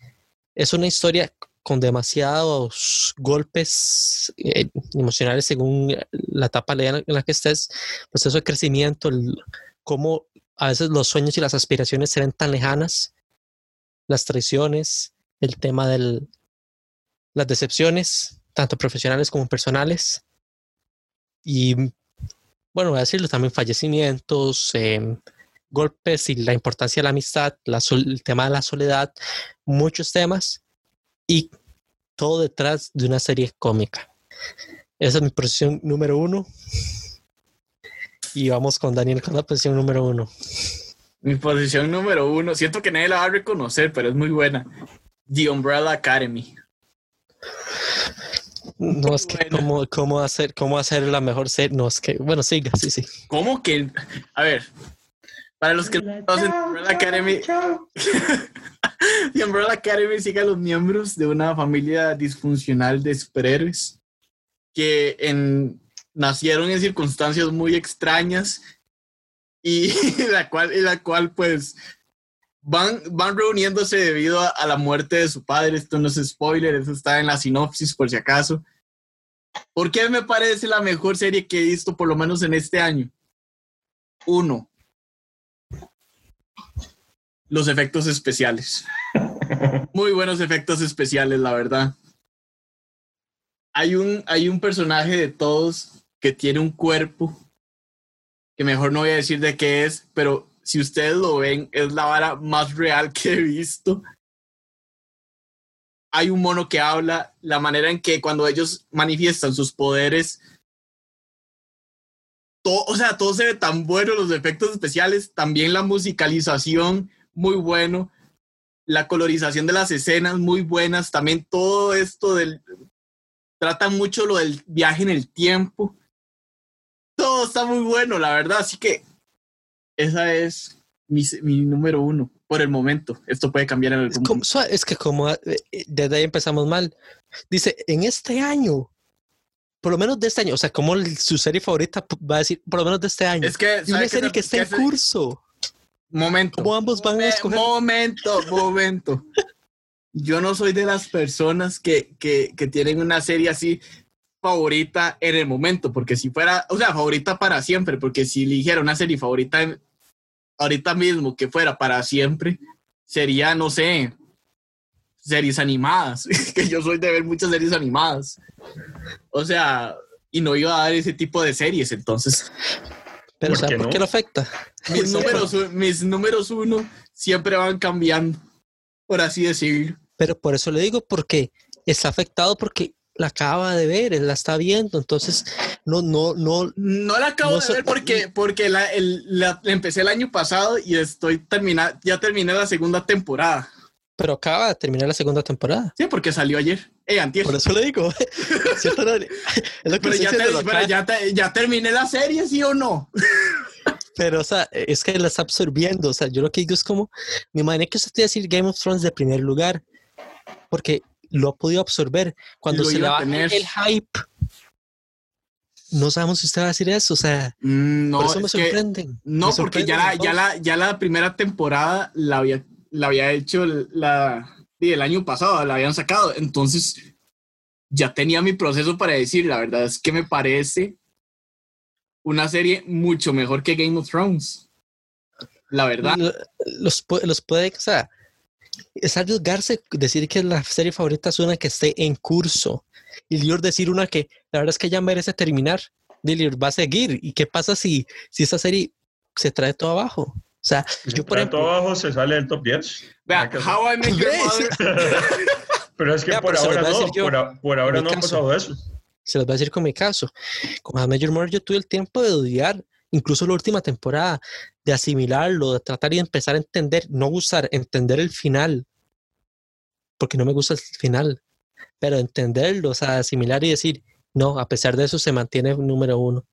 Es una historia con demasiados golpes eh, emocionales según la etapa en la que estés, proceso de crecimiento, cómo a veces los sueños y las aspiraciones se ven tan lejanas, las traiciones, el tema de las decepciones, tanto profesionales como personales. Y bueno, voy a decirlo también, fallecimientos, eh, golpes y la importancia de la amistad, el tema de la soledad, muchos temas y todo detrás de una serie cómica. Esa es mi posición número uno. Y vamos con Daniel con la posición número uno. Mi posición número uno, siento que nadie la va a reconocer, pero es muy buena. The Umbrella Academy. No es que Bueno. cómo, cómo hacer cómo hacer la mejor serie. No es que, bueno, siga, sí, sí. ¿Cómo que? A ver, para los que no conocen, The Umbrella Academy, The Umbrella Academy sigue a los miembros de una familia disfuncional de superhéroes que en, nacieron en circunstancias muy extrañas y la cual, y la cual pues van, van reuniéndose debido a, a la muerte de su padre. Esto no es spoiler, eso está en la sinopsis por si acaso. ¿Por qué me parece la mejor serie que he visto por lo menos en este año? Uno, los efectos especiales. Muy buenos efectos especiales, la verdad. Hay un, hay un personaje de todos que tiene un cuerpo que mejor no voy a decir de qué es, pero si ustedes lo ven, es la vara más real que he visto. Hay un mono que habla, la manera en que cuando ellos manifiestan sus poderes, todo, o sea, todo se ve tan bueno, los efectos especiales, también la musicalización, muy bueno, la colorización de las escenas, muy buenas, también todo esto del... Trata mucho lo del viaje en el tiempo. Todo está muy bueno, la verdad, así que esa es mi, mi número uno por el momento. Esto puede cambiar en algún momento. es que como eh, eh, desde ahí empezamos mal. Dice, en este año, por lo menos de este año, o sea, como su serie favorita va a decir, por lo menos de este año. Es que, y ¿sabe una serie se- que está en curso. Momento. ¿Cómo ambos van a escoger? Momento, momento. Yo no soy de las personas que, que, que tienen una serie así favorita en el momento, porque si fuera, o sea, favorita para siempre, porque si eligiera una serie favorita en- ahorita mismo que fuera para siempre, sería, no sé, series animadas, que yo soy de ver muchas series animadas. O sea, y no iba a dar ese tipo de series, entonces Pero, ¿Por ¿sabe qué por no? qué lo afecta? mis números, mis números uno siempre van cambiando, por así decirlo. Pero por eso le digo, porque está afectado porque la acaba de ver, él la está viendo, entonces no, no, no. No la acabo No de ver porque, porque la, el- la- la empecé el año pasado y estoy terminando, ya terminé la segunda temporada. Pero acaba de terminar la segunda temporada. Sí, porque salió ayer. Eh, antier. Por eso le digo. es lo que Pero, ya, te- pero ya, te- ya terminé la serie, ¿sí o no? Pero, o sea, es que la está absorbiendo. O sea, yo lo que digo es como, me imaginé que usted iba a decir Game of Thrones de primer lugar, porque lo ha podido absorber. Cuando Lo se le va tener. el hype, no sabemos si usted va a decir eso. O sea, Mm, No, por eso me que- sorprenden. no me porque ya la, ya, la, ya la primera temporada la había, la había hecho la, el año pasado, la habían sacado. Entonces ya tenía mi proceso para decir, la verdad es que me parece una serie mucho mejor que Game of Thrones. La verdad. Lo- Los, los puede, o sea, es arriesgarse decir que la serie favorita es una que esté en curso. Y Lior decir una que la verdad es que ya merece terminar. Lior va a seguir. ¿Y qué pasa si, si esa serie se trae todo abajo? O sea, Si yo por ejemplo, todo abajo se sale del top 10. Vea. How I Met Your ¿Ves? Mother. Pero es que Ya, por pero lo ahora no, yo. por, a- por ahora Mi no ha pasado eso. se los voy a decir con mi caso. Con How I Met Your Mother yo tuve el tiempo de odiar, incluso la última temporada, de asimilarlo, de tratar y empezar a entender, no gustar, entender el final. Porque no me gusta el final. Pero entenderlo, o sea, asimilar y decir, no, a pesar de eso se mantiene número uno.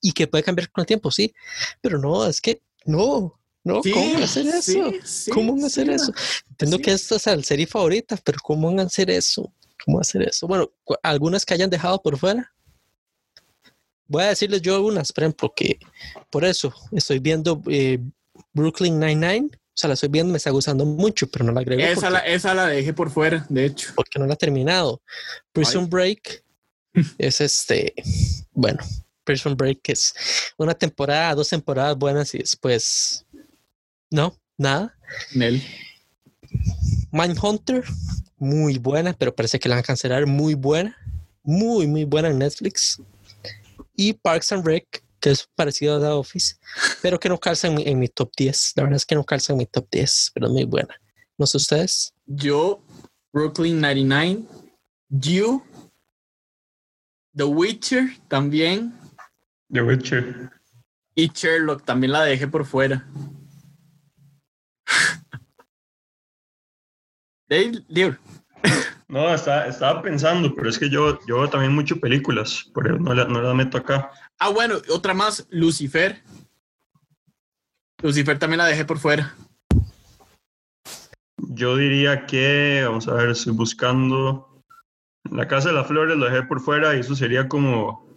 Y que puede cambiar con el tiempo, sí. Pero no, es que no, no, Sí, ¿cómo hacer eso? sí, sí, ¿Cómo van a hacer eso? Entiendo que esta es la serie favorita, pero ¿cómo van a hacer eso? ¿Cómo hacer eso? Bueno, algunas que hayan dejado por fuera. Voy a decirles yo algunas, por ejemplo, que por eso estoy viendo eh, Brooklyn Nine-Nine. O sea, la estoy viendo, me está gustando mucho, pero no la agrego Esa porque, la, esa la dejé por fuera, de hecho. porque no la he terminado. Prison Break es este, bueno, Prison Break es una temporada, dos temporadas buenas y después, no, nada. Nel. Mindhunter, muy buena, pero parece que la van a cancelar. Muy buena, muy, muy buena en Netflix. Y Parks and Rec, que es parecido a The Office, pero que no calza en mi, en mi top 10. La verdad es que no calza en mi top 10, pero es muy buena. No sé ustedes. Yo, Brooklyn 99, You, The Witcher también, The Witcher. y Sherlock también la dejé por fuera. Dale. No, estaba, estaba pensando, pero es que yo, yo veo también mucho películas, por eso no, la- no las meto acá. Ah, bueno, otra más, Lucifer. Lucifer también la dejé por fuera. Yo diría que, vamos a ver, estoy buscando. La Casa de las Flores lo dejé por fuera y eso sería como.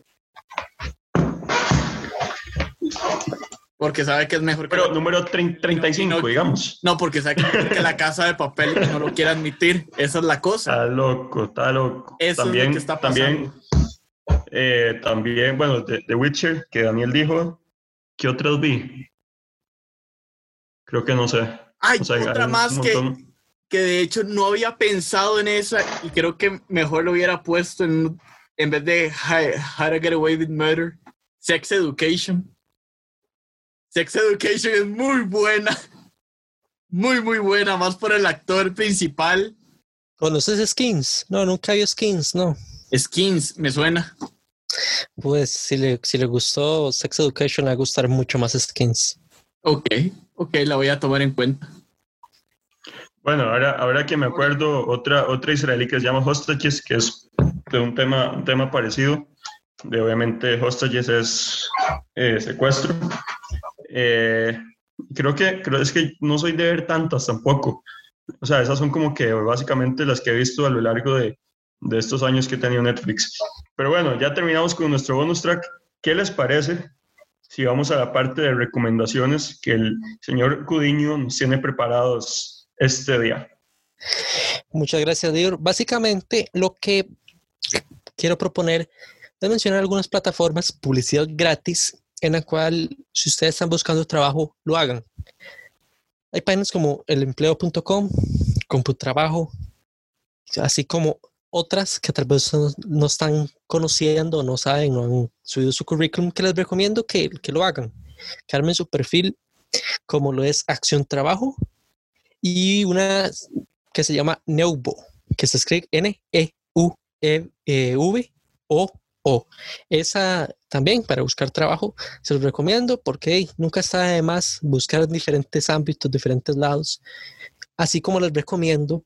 Porque sabe que es mejor que Pero número 30 35, no- digamos. No, porque sabe que la casa de papel no lo quiere admitir. Esa es la cosa. Está loco, está loco. Eso también, es lo que está pasando. también, eh, también, bueno, The, The Witcher, que Daniel dijo. ¿Qué otras vi? Creo que no sé. Hay O sea, hay otra más que, que de hecho no había pensado en esa y creo que mejor lo hubiera puesto en, en vez de How to Get Away with Murder, Sex Education. Sex Education es muy buena. Muy, muy buena, más por el actor principal. ¿Conoces Skins? No, nunca vi Skins, no. Skins, me suena. Pues si le, si le gustó Sex Education, le va a gustar mucho más Skins. Ok, ok, la voy a tomar en cuenta. Bueno, ahora, ahora que me acuerdo, otra, otra israelí que se llama Hostages, que es de un tema, un tema parecido. De, obviamente, Hostages es eh, secuestro. Eh, creo que creo es que no soy de ver tantas tampoco. O sea, esas son como que básicamente las que he visto a lo largo de, de estos años que he tenido Netflix. Pero bueno, ya terminamos con nuestro bonus track. ¿Qué les parece si vamos a la parte de recomendaciones que el señor Cudiño nos tiene preparados este día? Muchas gracias, Dior. Básicamente, lo que quiero proponer es mencionar algunas plataformas, publicidad gratis, en la cual, si ustedes están buscando trabajo, lo hagan. Hay páginas como elempleo.com, Computrabajo, así como otras que tal vez no, están conociendo, no saben, no han subido su currículum, que les recomiendo que, que lo hagan. Que su perfil como lo es Acción Trabajo y una que se llama Neuvo, que se escribe N-E-U-E-V-O. O. Esa también para buscar trabajo se los recomiendo porque nunca está de más buscar en diferentes ámbitos, diferentes lados. Así como les recomiendo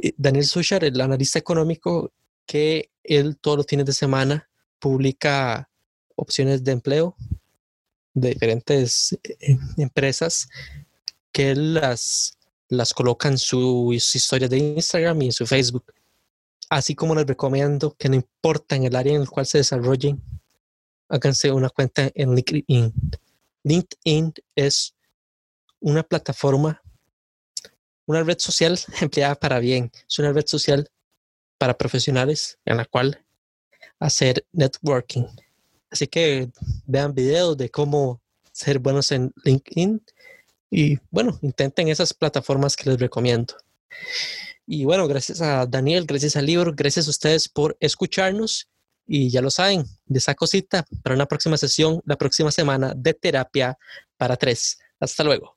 eh, Daniel Suchar, el analista económico, que él todos los fines de semana publica opciones de empleo de diferentes eh, empresas que él las, las coloca en sus historias de Instagram y en su Facebook. Así como les recomiendo que no importa en el área en el cual se desarrollen, háganse una cuenta en LinkedIn. LinkedIn es una plataforma, una red social empleada para bien. Es una red social para profesionales en la cual hacer networking. Así que vean videos de cómo ser buenos en LinkedIn y bueno, intenten esas plataformas que les recomiendo. Y bueno, gracias a Daniel, gracias al libro, gracias a ustedes por escucharnos. Y ya lo saben, de esa cosita para una próxima sesión la próxima semana de terapia para tres. Hasta luego.